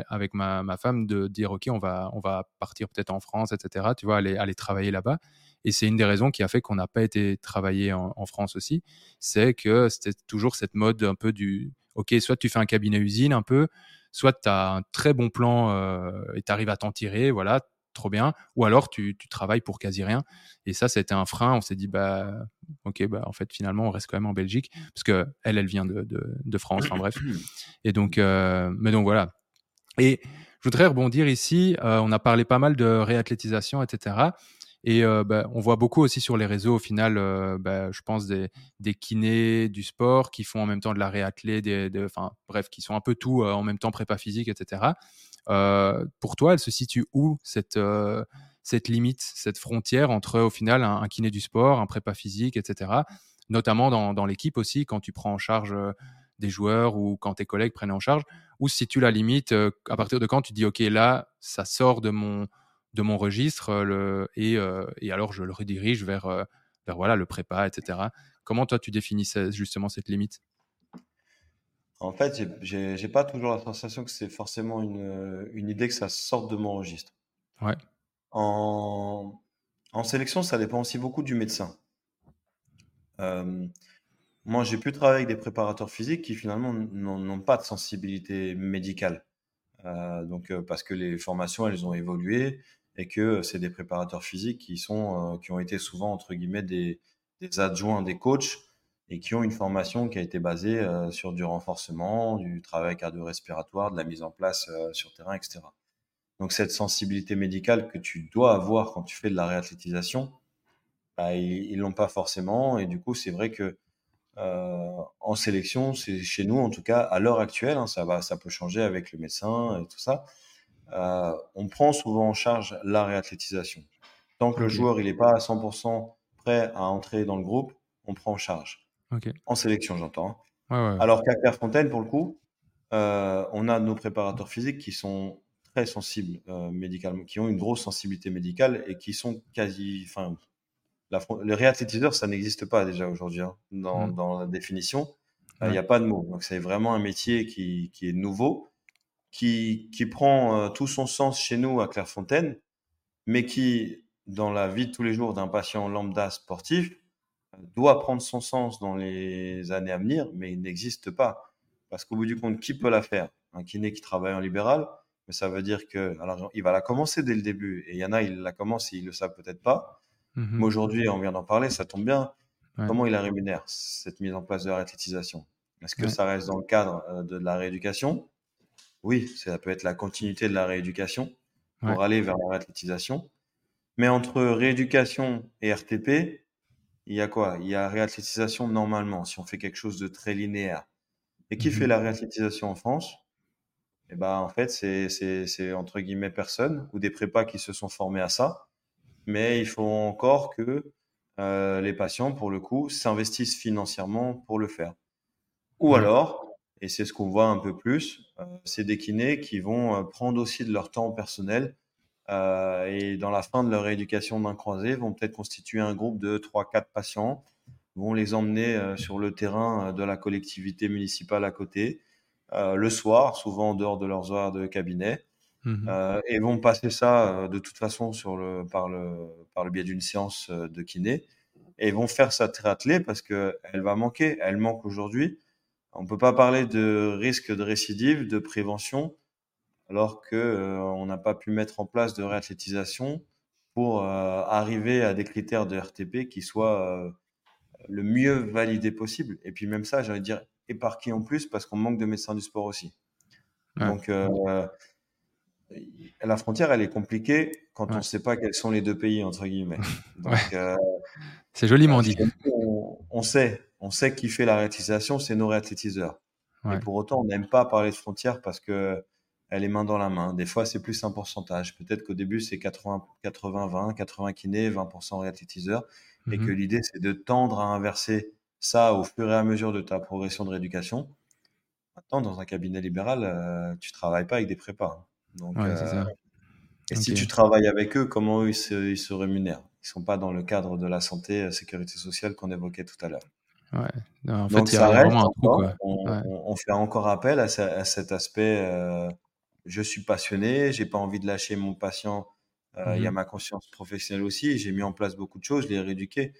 avec ma, ma, femme de dire, OK, on va, on va partir peut-être en France, etc., tu vois, aller, aller travailler là-bas. Et c'est une des raisons qui a fait qu'on n'a pas été travailler en, en France aussi. C'est que c'était toujours cette mode un peu du, OK, soit tu fais un cabinet usine un peu, soit tu as un très bon plan euh, et tu arrives à t'en tirer, voilà, trop bien, ou alors tu, travailles pour quasi rien. Et ça, c'était un frein. On s'est dit, bah, ok, bah, en fait, finalement, on reste quand même en Belgique, parce que elle, elle vient de, France, en bref. Et donc, euh, mais donc voilà. Et je voudrais rebondir ici. Euh, on a parlé pas mal de réathlétisation, etc. Et bah, on voit beaucoup aussi sur les réseaux, au final, bah, je pense, des, kinés du sport qui font en même temps de la réathlée, des, bref, qui sont un peu tout en même temps, prépa physique, etc. pour toi, elle se situe où cette, limite, cette frontière entre, au final, un, kiné du sport, un prépa physique, etc. Notamment dans, dans l'équipe aussi, quand tu prends en charge des joueurs ou quand tes collègues prennent en charge, où se situe la limite À partir de quand tu dis, OK, là, ça sort de mon de mon registre le, et, et, alors je le redirige vers, vers voilà, le prépa, etc. Comment toi tu définis justement cette limite? En fait, j'ai pas toujours la sensation que c'est forcément une, une, idée que ça sorte de mon registre. Ouais. En, en sélection, ça dépend aussi beaucoup du médecin. moi, j'ai pu travailler avec des préparateurs physiques qui finalement n'ont pas de sensibilité médicale. Euh, donc, parce que les formations, elles ont évolué, et que c'est des préparateurs physiques qui sont euh, qui ont été souvent entre guillemets des, des, adjoints des coachs et qui ont une formation qui a été basée euh, sur du renforcement, du travail cardio-respiratoire, de la mise en place euh, sur terrain, etc. Donc cette sensibilité médicale que tu dois avoir quand tu fais de la réathlétisation, bah, ils l'ont pas forcément et du coup c'est vrai que en sélection, c'est chez nous en tout cas à l'heure actuelle, hein, ça va, ça peut changer avec le médecin et tout ça. Euh, on prend souvent en charge la réathlétisation. Tant que le joueur il n'est pas à 100% prêt à entrer dans le groupe, on prend en charge. En sélection, j'entends. Hein. Alors qu'à Clairefontaine, pour le coup, euh, on a nos préparateurs physiques qui sont très sensibles euh, médicalement, qui ont une grosse sensibilité médicale et qui sont quasi. Enfin, les réathlétiseurs, ça n'existe pas déjà aujourd'hui hein, mmh. dans, la définition. Il n'y a pas de mot. Donc c'est vraiment un métier qui, qui est nouveau qui, qui prend euh, tout son sens chez nous à Clairefontaine, mais qui, dans la vie de tous les jours d'un patient lambda sportif, doit prendre son sens dans les années à venir, mais il n'existe pas. Parce qu'au bout du compte, qui peut la faire? Un kiné qui travaille en libéral, mais ça veut dire que, alors, il va la commencer dès le début, et il y en a, il la commencent et ils le savent peut-être pas. Mmh mais aujourd'hui, on vient d'en parler, ça tombe bien. Comment il la rémunère, cette mise en place de la réathlétisation? Est-ce que ça reste dans le cadre euh, de la rééducation? Oui, ça peut être la continuité de la rééducation. pour aller vers la réathlétisation. Mais entre rééducation et RTP, il y a quoi? Il y a réathlétisation normalement, si on fait quelque chose de très linéaire. Et qui fait mhm. la réathlétisation en France? Eh ben, en fait, c'est entre guillemets personne ou des prépas qui se sont formés à ça. Mais il faut encore que euh, les patients, pour le coup, s'investissent financièrement pour le faire. Ou alors, et c'est ce qu'on voit un peu plus, euh, c'est des kinés qui vont euh, prendre aussi de leur temps personnel et dans la fin de leur rééducation d'un croisé, vont peut-être constituer un groupe de 3-4 patients, vont les emmener sur le terrain de la collectivité municipale à côté, le soir, souvent en dehors de leurs horaires de cabinet, mmh et vont passer ça de toute façon sur le, par, le, par le biais d'une séance de kiné et vont faire sa triathlée parce qu'elle va manquer. Elle manque aujourd'hui. On ne peut pas parler de risque de récidive, de prévention, alors qu'on euh, n'a pas pu mettre en place de réathlétisation pour euh, arriver à des critères de RTP qui soient euh, le mieux validés possible. Et puis même ça, j'ai envie de dire, éparqué en plus? Parce qu'on manque de médecins du sport aussi. Donc la frontière, elle est compliquée quand on ne sait pas quels sont les deux pays, entre guillemets. c'est joliment dit. On, sait, on sait qui fait la réathlétisation, c'est nos réathlétiseurs. Et pour autant, on n'aime pas parler de frontières parce que elle est main dans la main. Des fois, c'est plus un pourcentage. Peut-être qu'au début, c'est 80, 80, 20, 80 kinés, 20% réathlétiseurs. Et que mhm. l'idée, c'est de tendre à inverser ça au fur et à mesure de ta progression de rééducation. Maintenant, dans un cabinet libéral, euh, tu travailles pas avec des prépas. Donc, euh, Et si tu travailles avec eux, comment eux, ils se, rémunèrent? Ils sont pas dans le cadre de la santé, euh, sécurité sociale qu'on évoquait tout à l'heure. Ouais. en fait, il y a vraiment un trou, on, fait encore appel à, cet aspect je suis passionné, j'ai pas envie de lâcher mon patient. Euh, il y a mmh ma conscience professionnelle aussi. J'ai mis en place beaucoup de choses, je l'ai rééduqué.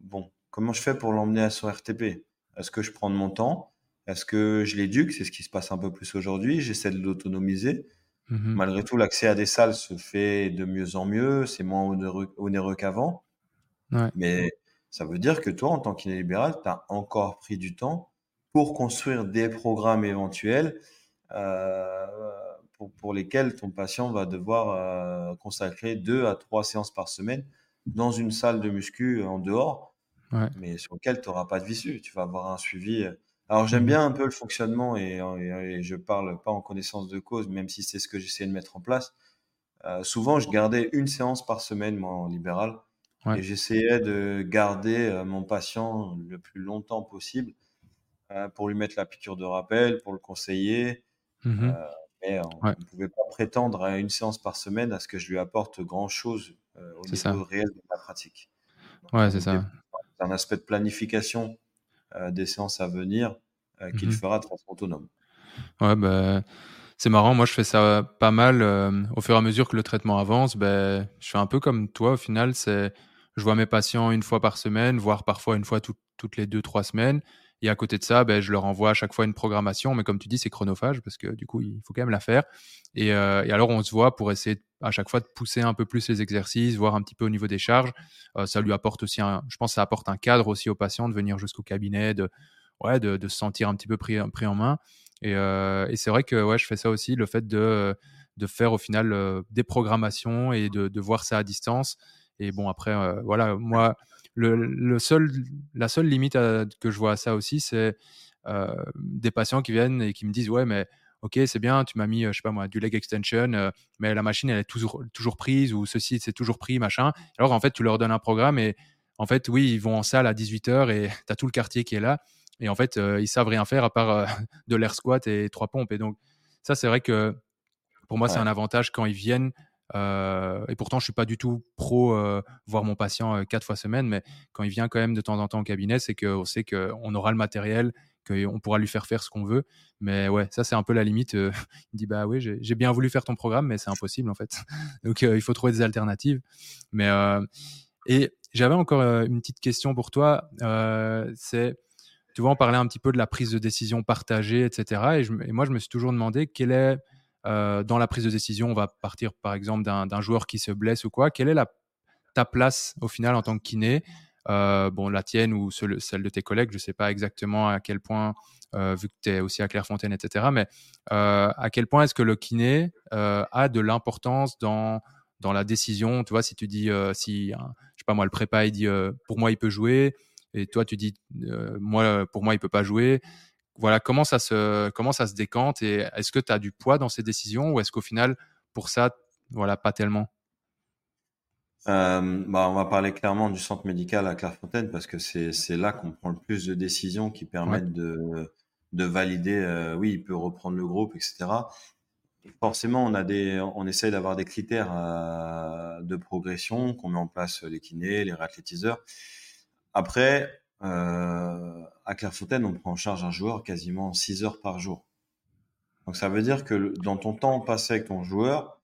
Bon, comment je fais pour l'emmener à son RTP Est-ce que je prends de mon temps? Est-ce que je l'éduque? C'est ce qui se passe un peu plus aujourd'hui. J'essaie de l'autonomiser. Mmh Malgré tout, l'accès à des salles se fait de mieux en mieux. C'est moins onéreux, qu'avant. Mais ça veut dire que toi, en tant qu'iné libéral, tu as encore pris du temps pour construire des programmes éventuels. Euh, pour, lesquels ton patient va devoir euh, consacrer deux à trois séances par semaine dans une salle de muscu en dehors, mais sur lequel tu n'auras pas de visu. Tu vas avoir un suivi. Euh. Alors j'aime mmh bien un peu le fonctionnement et, et, je parle pas en connaissance de cause, même si c'est ce que j'essaie de mettre en place. Euh, souvent, je gardais une séance par semaine, moi, en libéral, et j'essayais de garder mon patient le plus longtemps possible pour lui mettre la piqûre de rappel, pour le conseiller. Mmh mais on ne pouvait pas prétendre à une séance par semaine à ce que je lui apporte grand-chose euh, au niveau réel de la pratique. ouais, c'est ça. C'est un aspect de planification euh, des séances à venir euh, qu'il mmh fera de façon autonome. Ouais, bah, c'est marrant. Moi, je fais ça pas mal. au fur et à mesure que le traitement avance, ben, je fais un peu comme toi. Au final, c'est je vois mes patients une fois par semaine, voire parfois une fois toutes les deux, trois semaines. Et à côté de ça, ben, je leur envoie à chaque fois une programmation, mais comme tu dis, c'est chronophage parce que du coup, il faut quand même la faire. Et, euh, et, alors, on se voit pour essayer à chaque fois de pousser un peu plus les exercices, voir un petit peu au niveau des charges. Euh, ça lui apporte aussi, un, je pense, ça apporte un cadre aussi aux patients de venir jusqu'au cabinet, de, ouais, de, se sentir un petit peu pris, pris en main. Et, euh, et c'est vrai que ouais, je fais ça aussi, le fait de, de faire au final euh, des programmations et de, voir ça à distance. Et bon, après, voilà, moi le, seul, la seule limite que je vois à ça aussi, c'est des patients qui viennent et qui me disent Ouais, mais ok, c'est bien, tu m'as mis, je sais pas moi, du leg extension, euh, mais la machine, elle est toujours, toujours prise ou ceci, c'est toujours pris, machin. Alors en fait, tu leur donnes un programme et en fait, oui, ils vont en salle à 18h et tu as tout le quartier qui est là. Et en fait, euh, ils savent rien faire à part de l'air squat et trois pompes. Et donc, ça, c'est vrai que pour moi, c'est un avantage quand ils viennent et pourtant, je suis pas du tout pro voir mon patient quatre fois semaine, mais quand il vient quand même de temps en temps au cabinet, c'est qu'on sait qu'on aura le matériel, qu'on pourra lui faire faire ce qu'on veut. Mais ouais, ça c'est un peu la limite. il me dit bah oui, j'ai bien voulu faire ton programme, mais c'est impossible en fait. Donc il faut trouver des alternatives. Mais et j'avais encore une petite question pour toi. c'est tu vois, on parlait un petit peu de la prise de décision partagée, etc. Et, moi, je me suis toujours demandé quelle est euh, dans la prise de décision, on va partir par exemple d'un joueur qui se blesse ou quoi. Quelle est ta place au final en tant que kiné bon, la tienne ou celle de tes collègues, je ne sais pas exactement à quel point, vu que tu es aussi à Clairefontaine, etc., mais à quel point est-ce que le kiné a de l'importance dans, dans la décision? Tu vois, si tu dis, si, je sais pas moi, le prépa, il dit, pour moi, il peut jouer, et toi, tu dis, moi, pour moi, il peut pas jouer voilà, comment ça se, comment ça se décante et est-ce que tu as du poids dans ces décisions ou est-ce qu'au final, pour ça, voilà, pas tellement? Euh, bah, on va parler clairement du centre médical à Clairefontaine parce que c'est là qu'on prend le plus de décisions qui permettent de, de valider, euh, oui, il peut reprendre le groupe, etc. Forcément, on a des, on essaye d'avoir des critères euh, de progression qu'on met en place les kinés, les réathlétiseurs. Après, euh, à Clairefontaine, on prend en charge un joueur quasiment 6 heures par jour. Donc ça veut dire que dans ton temps passé avec ton joueur,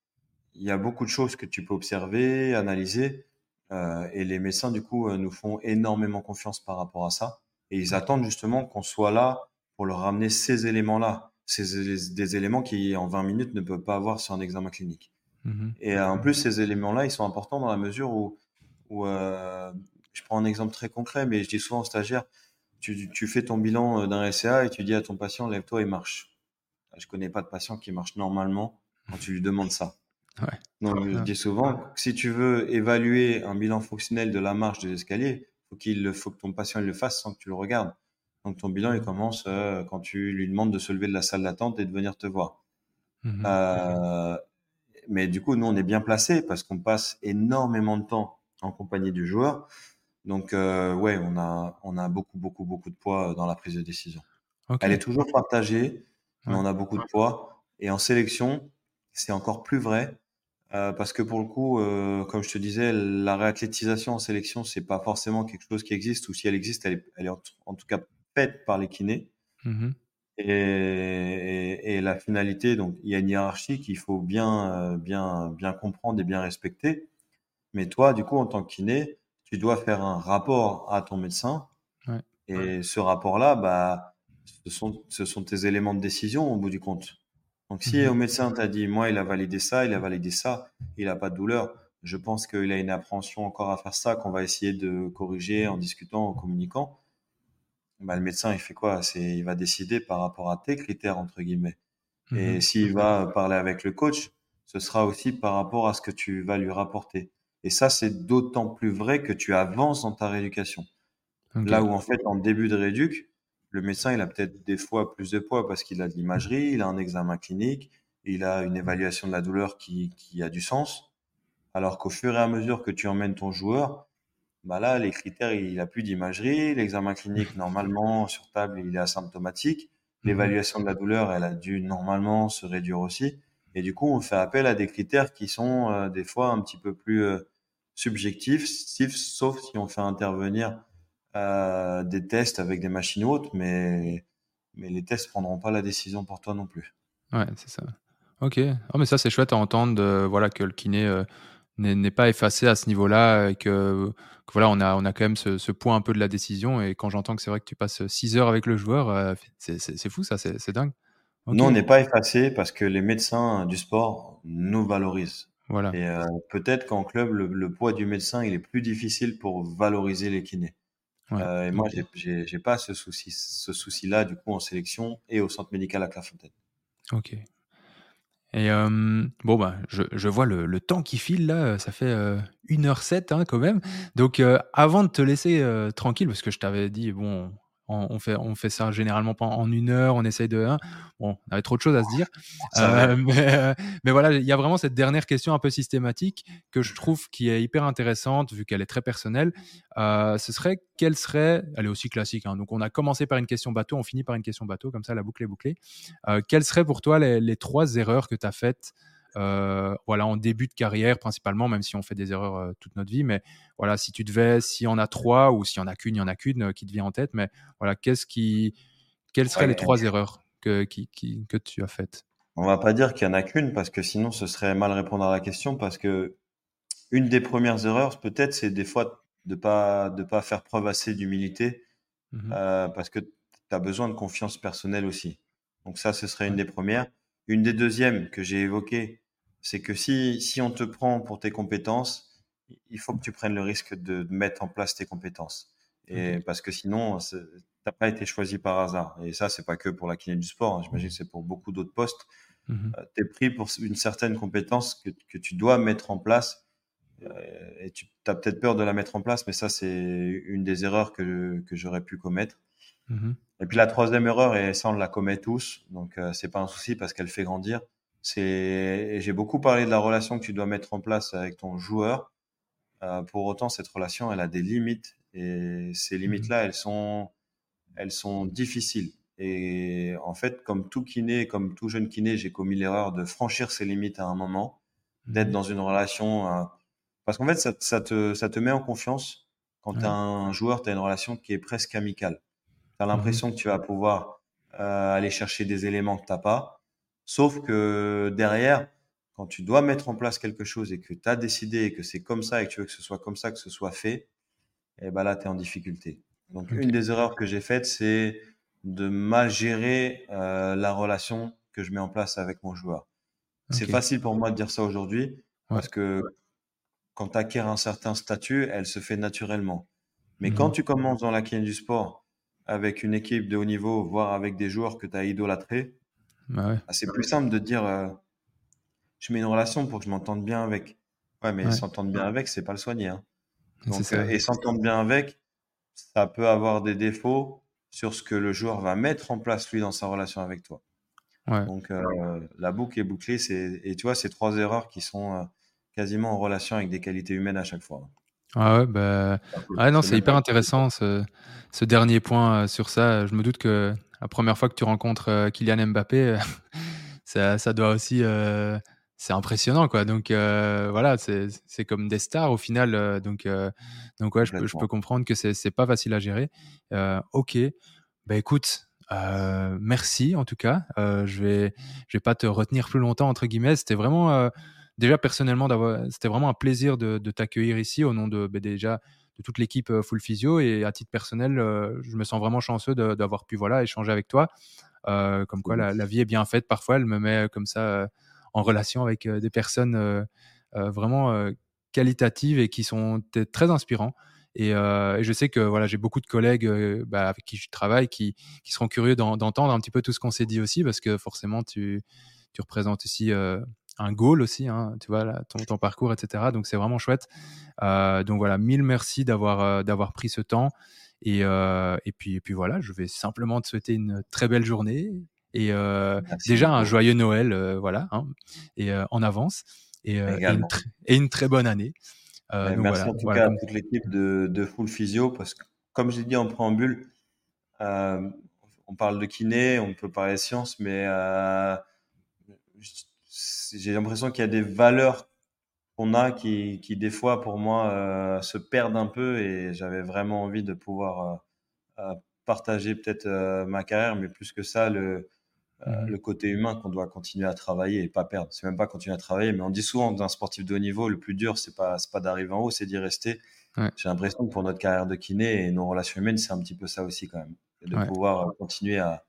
il y a beaucoup de choses que tu peux observer, analyser, euh, et les médecins du coup euh, nous font énormément confiance par rapport à ça, et ils attendent justement qu'on soit là pour leur ramener ces éléments-là, ces des éléments qui en 20 minutes ne peuvent pas avoir sur un examen clinique. Mmh et en plus ces éléments-là, ils sont importants dans la mesure où, où euh, je prends un exemple très concret, mais je dis souvent aux stagiaires, tu, tu fais ton bilan euh, d'un SCA et tu dis à ton patient, lève-toi et marche. Je connais pas de patient qui marche normalement quand tu lui demandes ça. Ouais. Donc, je dis souvent, si tu veux évaluer un bilan fonctionnel de la marche des escaliers, faut qu'il faut que ton patient le fasse sans que tu le regardes. Donc ton bilan il commence euh, quand tu lui demandes de se lever de la salle d'attente et de venir te voir. Mmh euh, mais du coup, nous on est bien placé parce qu'on passe énormément de temps en compagnie du joueur. Donc, euh, ouais, on a, on a beaucoup, beaucoup, beaucoup de poids dans la prise de décision. Elle est toujours partagée, mais on a beaucoup de poids. Et en sélection, c'est encore plus vrai. Euh, parce que pour le coup, euh, comme je te disais, la réathlétisation en sélection, c'est pas forcément quelque chose qui existe, ou si elle existe, elle est, elle est en, tout cas faite par les kinés. Mmh et, et, la finalité, donc il y a une hiérarchie qu'il faut bien, euh, bien, bien comprendre et bien respecter. Mais toi, du coup, en tant que kiné, tu dois faire un rapport à ton médecin. Et ce rapport-là, bah, ce sont, ce sont tes éléments de décision au bout du compte. Donc, si mmh au médecin t'a dit, moi, il a validé ça, il a validé ça, il n'a pas de douleur, je pense qu'il a une appréhension encore à faire ça, qu'on va essayer de corriger en discutant, en communiquant. Bah, le médecin, il fait quoi? C'est, il va décider par rapport à tes critères entre guillemets. Mmh Et s'il va parler avec le coach, ce sera aussi par rapport à ce que tu vas lui rapporter. Et ça, c'est d'autant plus vrai que tu avances dans ta rééducation. Là où, en fait, en début de rééduc, le médecin, il a peut-être des fois plus de poids parce qu'il a de l'imagerie, il a un examen clinique, il a une évaluation de la douleur qui, qui a du sens. Alors qu'au fur et à mesure que tu emmènes ton joueur, bah là, les critères, il a plus d'imagerie, l'examen clinique, normalement, sur table, il est asymptomatique. Mmh L'évaluation de la douleur, elle a dû normalement se réduire aussi. Et du coup, on fait appel à des critères qui sont euh, des fois un petit peu plus euh, subjectif, sauf si on fait intervenir euh, des tests avec des machines hautes, mais, mais les tests prendront pas la décision pour toi non plus. Ouais, c'est ça. Ok. Oh, mais ça, c'est chouette à entendre voilà, que le kiné euh, n'est pas effacé à ce niveau-là et que, voilà, on a, on a quand même ce, point un peu de la décision. Et quand j'entends que c'est vrai que tu passes 6 heures avec le joueur, euh, c'est fou, ça, c'est dingue. Non, on n'est pas effacé parce que les médecins du sport nous valorisent. Voilà. Et euh, peut-être qu'en club, le, poids du médecin, il est plus difficile pour valoriser les kinés. Euh, et moi, j'ai pas ce souci, ce souci-là du coup en sélection et au centre médical à Clairefontaine. Ok. Et euh, bon, bah, je, je vois le, le, temps qui file là, ça fait 1h07 hein, quand même. Donc avant de te laisser tranquille, parce que je t'avais dit, bon, on, fait, on fait ça généralement pas en une heure, on essaye de. Hein. Bon, on avait trop de choses à se dire. Euh, euh, mais, voilà, il y a vraiment cette dernière question un peu systématique que je trouve qui est hyper intéressante vu qu'elle est très personnelle. Euh, ce serait quelle serait, elle est aussi classique, hein. donc on a commencé par une question bateau, on finit par une question bateau, comme ça la boucle est bouclée. quelles seraient pour toi les, les trois erreurs que tu as faites voilà, en début de carrière principalement, même si on fait des erreurs euh, toute notre vie. Mais voilà, si tu devais, s'il y en a trois ou s'il y en a qu'une, il y en a qu'une euh, qui te vient en tête. Mais voilà, qu'est-ce qui, quelles seraient les trois erreurs que, qui, que tu as faites? On va pas dire qu'il y en a qu'une parce que sinon ce serait mal répondre à la question parce que une des premières erreurs peut-être c'est des fois de pas de pas faire preuve assez d'humilité mmh parce que tu as besoin de confiance personnelle aussi. Donc ça, ce serait une des premières. Une des deuxièmes que j'ai évoquées, c'est que si, si on te prend pour tes compétences, il faut que tu prennes le risque de, mettre en place tes compétences. Et parce que sinon, t'as pas été choisi par hasard. Et ça, c'est pas que pour la kiné du sport. Hein. J'imagine que c'est pour beaucoup d'autres postes. Mmh euh, tu es pris pour une certaine compétence que, que tu dois mettre en place. Euh, et tu as peut-être peur de la mettre en place, mais ça, c'est une des erreurs que, que j'aurais pu commettre. Mmh et puis la troisième erreur, et ça, on la commet tous, donc euh, c'est pas un souci parce qu'elle fait grandir. C'est, j'ai beaucoup parlé de la relation que tu dois mettre en place avec ton joueur. Euh, pour autant, cette relation, elle a des limites et ces mmh limites-là, elles sont, elles sont difficiles. Et en fait, comme tout kiné, comme tout jeune kiné, j'ai commis l'erreur de franchir ces limites à un moment, d'être mmh dans une relation. Euh, parce qu'en fait, ça, ça, te, ça te met en confiance. Quand tu as un joueur, tu as une relation qui est presque amicale. Tu as mmh l'impression que tu vas pouvoir euh, aller chercher des éléments que tu pas. Sauf que derrière, quand tu dois mettre en place quelque chose et que tu as décidé et que c'est comme ça et que tu veux que ce soit comme ça, que ce soit fait, et eh ben là, tu es en difficulté. Donc, une des erreurs que j'ai faites, c'est de mal gérer euh, la relation que je mets en place avec mon joueur. C'est facile pour moi de dire ça aujourd'hui parce que quand tu acquiers un certain statut, elle se fait naturellement. Mais quand mmh tu commences dans la kiné du sport avec une équipe de haut niveau, voire avec des joueurs que tu as idolâtrés, bah bah, c'est plus simple de dire euh, je mets une relation pour que je m'entende bien avec. Ouais, mais s'entendre bien avec, c'est pas le soigner. Hein. Euh, et s'entendre bien avec, ça peut avoir des défauts sur ce que le joueur va mettre en place lui dans sa relation avec toi. Donc euh, la boucle est bouclée, et tu vois ces trois erreurs qui sont quasiment en relation avec des qualités humaines à chaque fois. Ah ouais, bah... ah non, c'est hyper intéressant ce, ce, dernier point sur ça. Je me doute que la première fois que tu rencontres euh, Kylian Mbappé, ça, ça, doit aussi. Euh, c'est impressionnant, quoi. Donc voilà, c'est comme des stars au final. donc, donc ouais, je peux, je peux, comprendre que c'est pas facile à gérer. ok, bah écoute, merci en tout cas. je vais, je vais pas te retenir plus longtemps entre guillemets. C'était vraiment déjà personnellement, c'était vraiment un plaisir de, t'accueillir ici au nom de bah, déjà de toute l'équipe euh, Full Physio et à titre personnel, euh, je me sens vraiment chanceux d'avoir pu voilà échanger avec toi. Euh, comme quoi la, vie est bien faite parfois, elle me met comme ça en relation avec des personnes vraiment qualitatives et qui sont très inspirants. Et, je sais que voilà, j'ai beaucoup de collègues bah, avec qui je travaille qui, qui seront curieux d'entendre un petit peu tout ce qu'on s'est dit aussi, parce que forcément, tu, tu représentes aussi un goal aussi, hein, tu vois, là, ton, ton, parcours, etc. Donc c'est vraiment chouette. Euh, donc voilà, mille merci d'avoir euh, d'avoir pris ce temps. Et, euh, et, puis, et puis voilà, je vais simplement te souhaiter une très belle journée et déjà un joyeux Noël, voilà, hein, et en avance et, et, une très bonne année. merci voilà, en tout cas à toute l'équipe de, de, Full Physio parce que comme j'ai dit en préambule, on parle de kiné, on peut parler de science, mais j'ai l'impression qu'il y a des valeurs qu'on a qui, qui, des fois, pour moi, euh, se perdent un peu et j'avais vraiment envie de pouvoir euh, euh, partager peut-être ma carrière, mais plus que ça, le, mmh le côté humain qu'on doit continuer à travailler et pas perdre. C'est même pas continuer à travailler, mais on dit souvent d'un sportif de haut niveau, le plus dur, c'est pas, pas d'arriver en haut, c'est d'y rester. J'ai l'impression que pour notre carrière de kiné et nos relations humaines, c'est un petit peu ça aussi quand même. De pouvoir continuer à,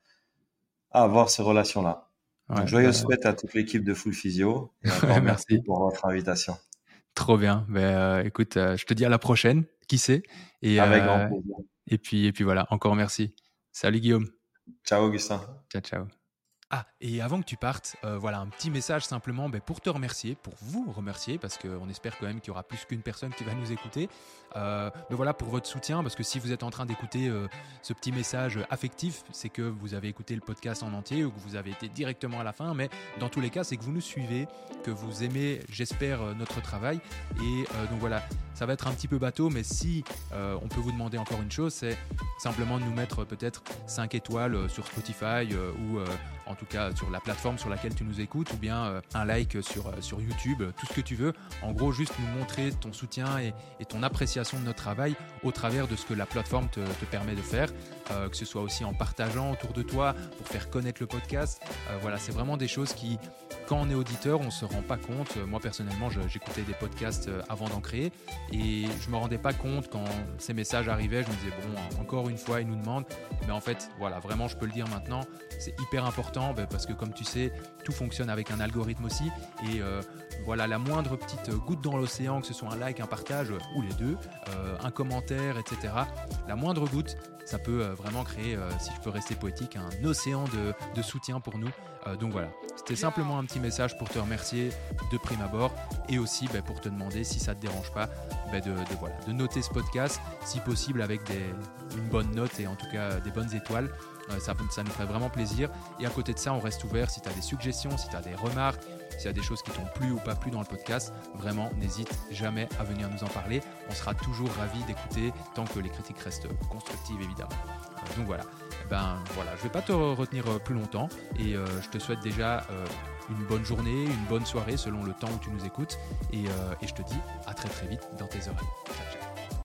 à avoir ces relations-là. Ouais, joyeuses bah, à toute l'équipe de Full Physio. merci pour votre invitation. Trop bien. Ben, écoute, euh, je te dis à la prochaine. Qui sait et, Avec grand euh, plaisir. Et puis, et puis voilà, encore merci. Salut Guillaume. Ciao Augustin. Ciao, ciao. Ah, et avant que tu partes, euh, voilà un petit message simplement ben, pour te remercier, pour vous remercier, parce qu'on espère quand même qu'il y aura plus qu'une personne qui va nous écouter. Euh, mais voilà pour votre soutien, parce que si vous êtes en train d'écouter euh, ce petit message affectif, c'est que vous avez écouté le podcast en entier ou que vous avez été directement à la fin. Mais dans tous les cas, c'est que vous nous suivez, que vous aimez, j'espère, notre travail. Et donc voilà, ça va être un petit peu bateau, mais si on peut vous demander encore une chose, c'est simplement de nous mettre peut-être 5 étoiles sur Spotify ou en tout cas sur la plateforme sur laquelle tu nous écoutes, ou bien euh, un like sur, euh, sur YouTube, tout ce que tu veux. En gros, juste nous montrer ton soutien et, ton appréciation de notre travail au travers de ce que la plateforme te, permet de faire. Que ce soit aussi en partageant autour de toi pour faire connaître le podcast. voilà, c'est vraiment des choses qui, quand on est auditeur, on se rend pas compte. Moi personnellement, j'écoutais des podcasts avant d'en créer et je me rendais pas compte quand ces messages arrivaient. Je me disais bon, encore une fois, ils nous demandent. Mais en fait, voilà, vraiment, je peux le dire maintenant, c'est hyper important ben, parce que comme tu sais, tout fonctionne avec un algorithme aussi et voilà, la moindre petite goutte dans l'océan, que ce soit un like, un partage ou les deux, euh, un commentaire, etc. La moindre goutte, ça peut euh, vraiment créer, euh, si je peux rester poétique, un océan de, soutien pour nous. donc voilà, c'était simplement un petit message pour te remercier de prime abord et aussi bah, pour te demander si ça ne te dérange pas de, voilà, de noter ce podcast, si possible avec une bonne note et en tout cas des bonnes étoiles. Ça, ça, nous ferait vraiment plaisir. Et à côté de ça, on reste ouvert si tu as des suggestions, si tu as des remarques, s'il y a des choses qui t'ont plu ou pas plu dans le podcast, vraiment, n'hésite jamais à venir nous en parler. On sera toujours ravis d'écouter tant que les critiques restent constructives, évidemment. Euh, donc voilà. Ben voilà, je vais pas te retenir euh, plus longtemps et euh, je te souhaite déjà une bonne journée, une bonne soirée selon le temps où tu nous écoutes et, et je te dis à très très vite dans tes oreilles. Ciao, ciao.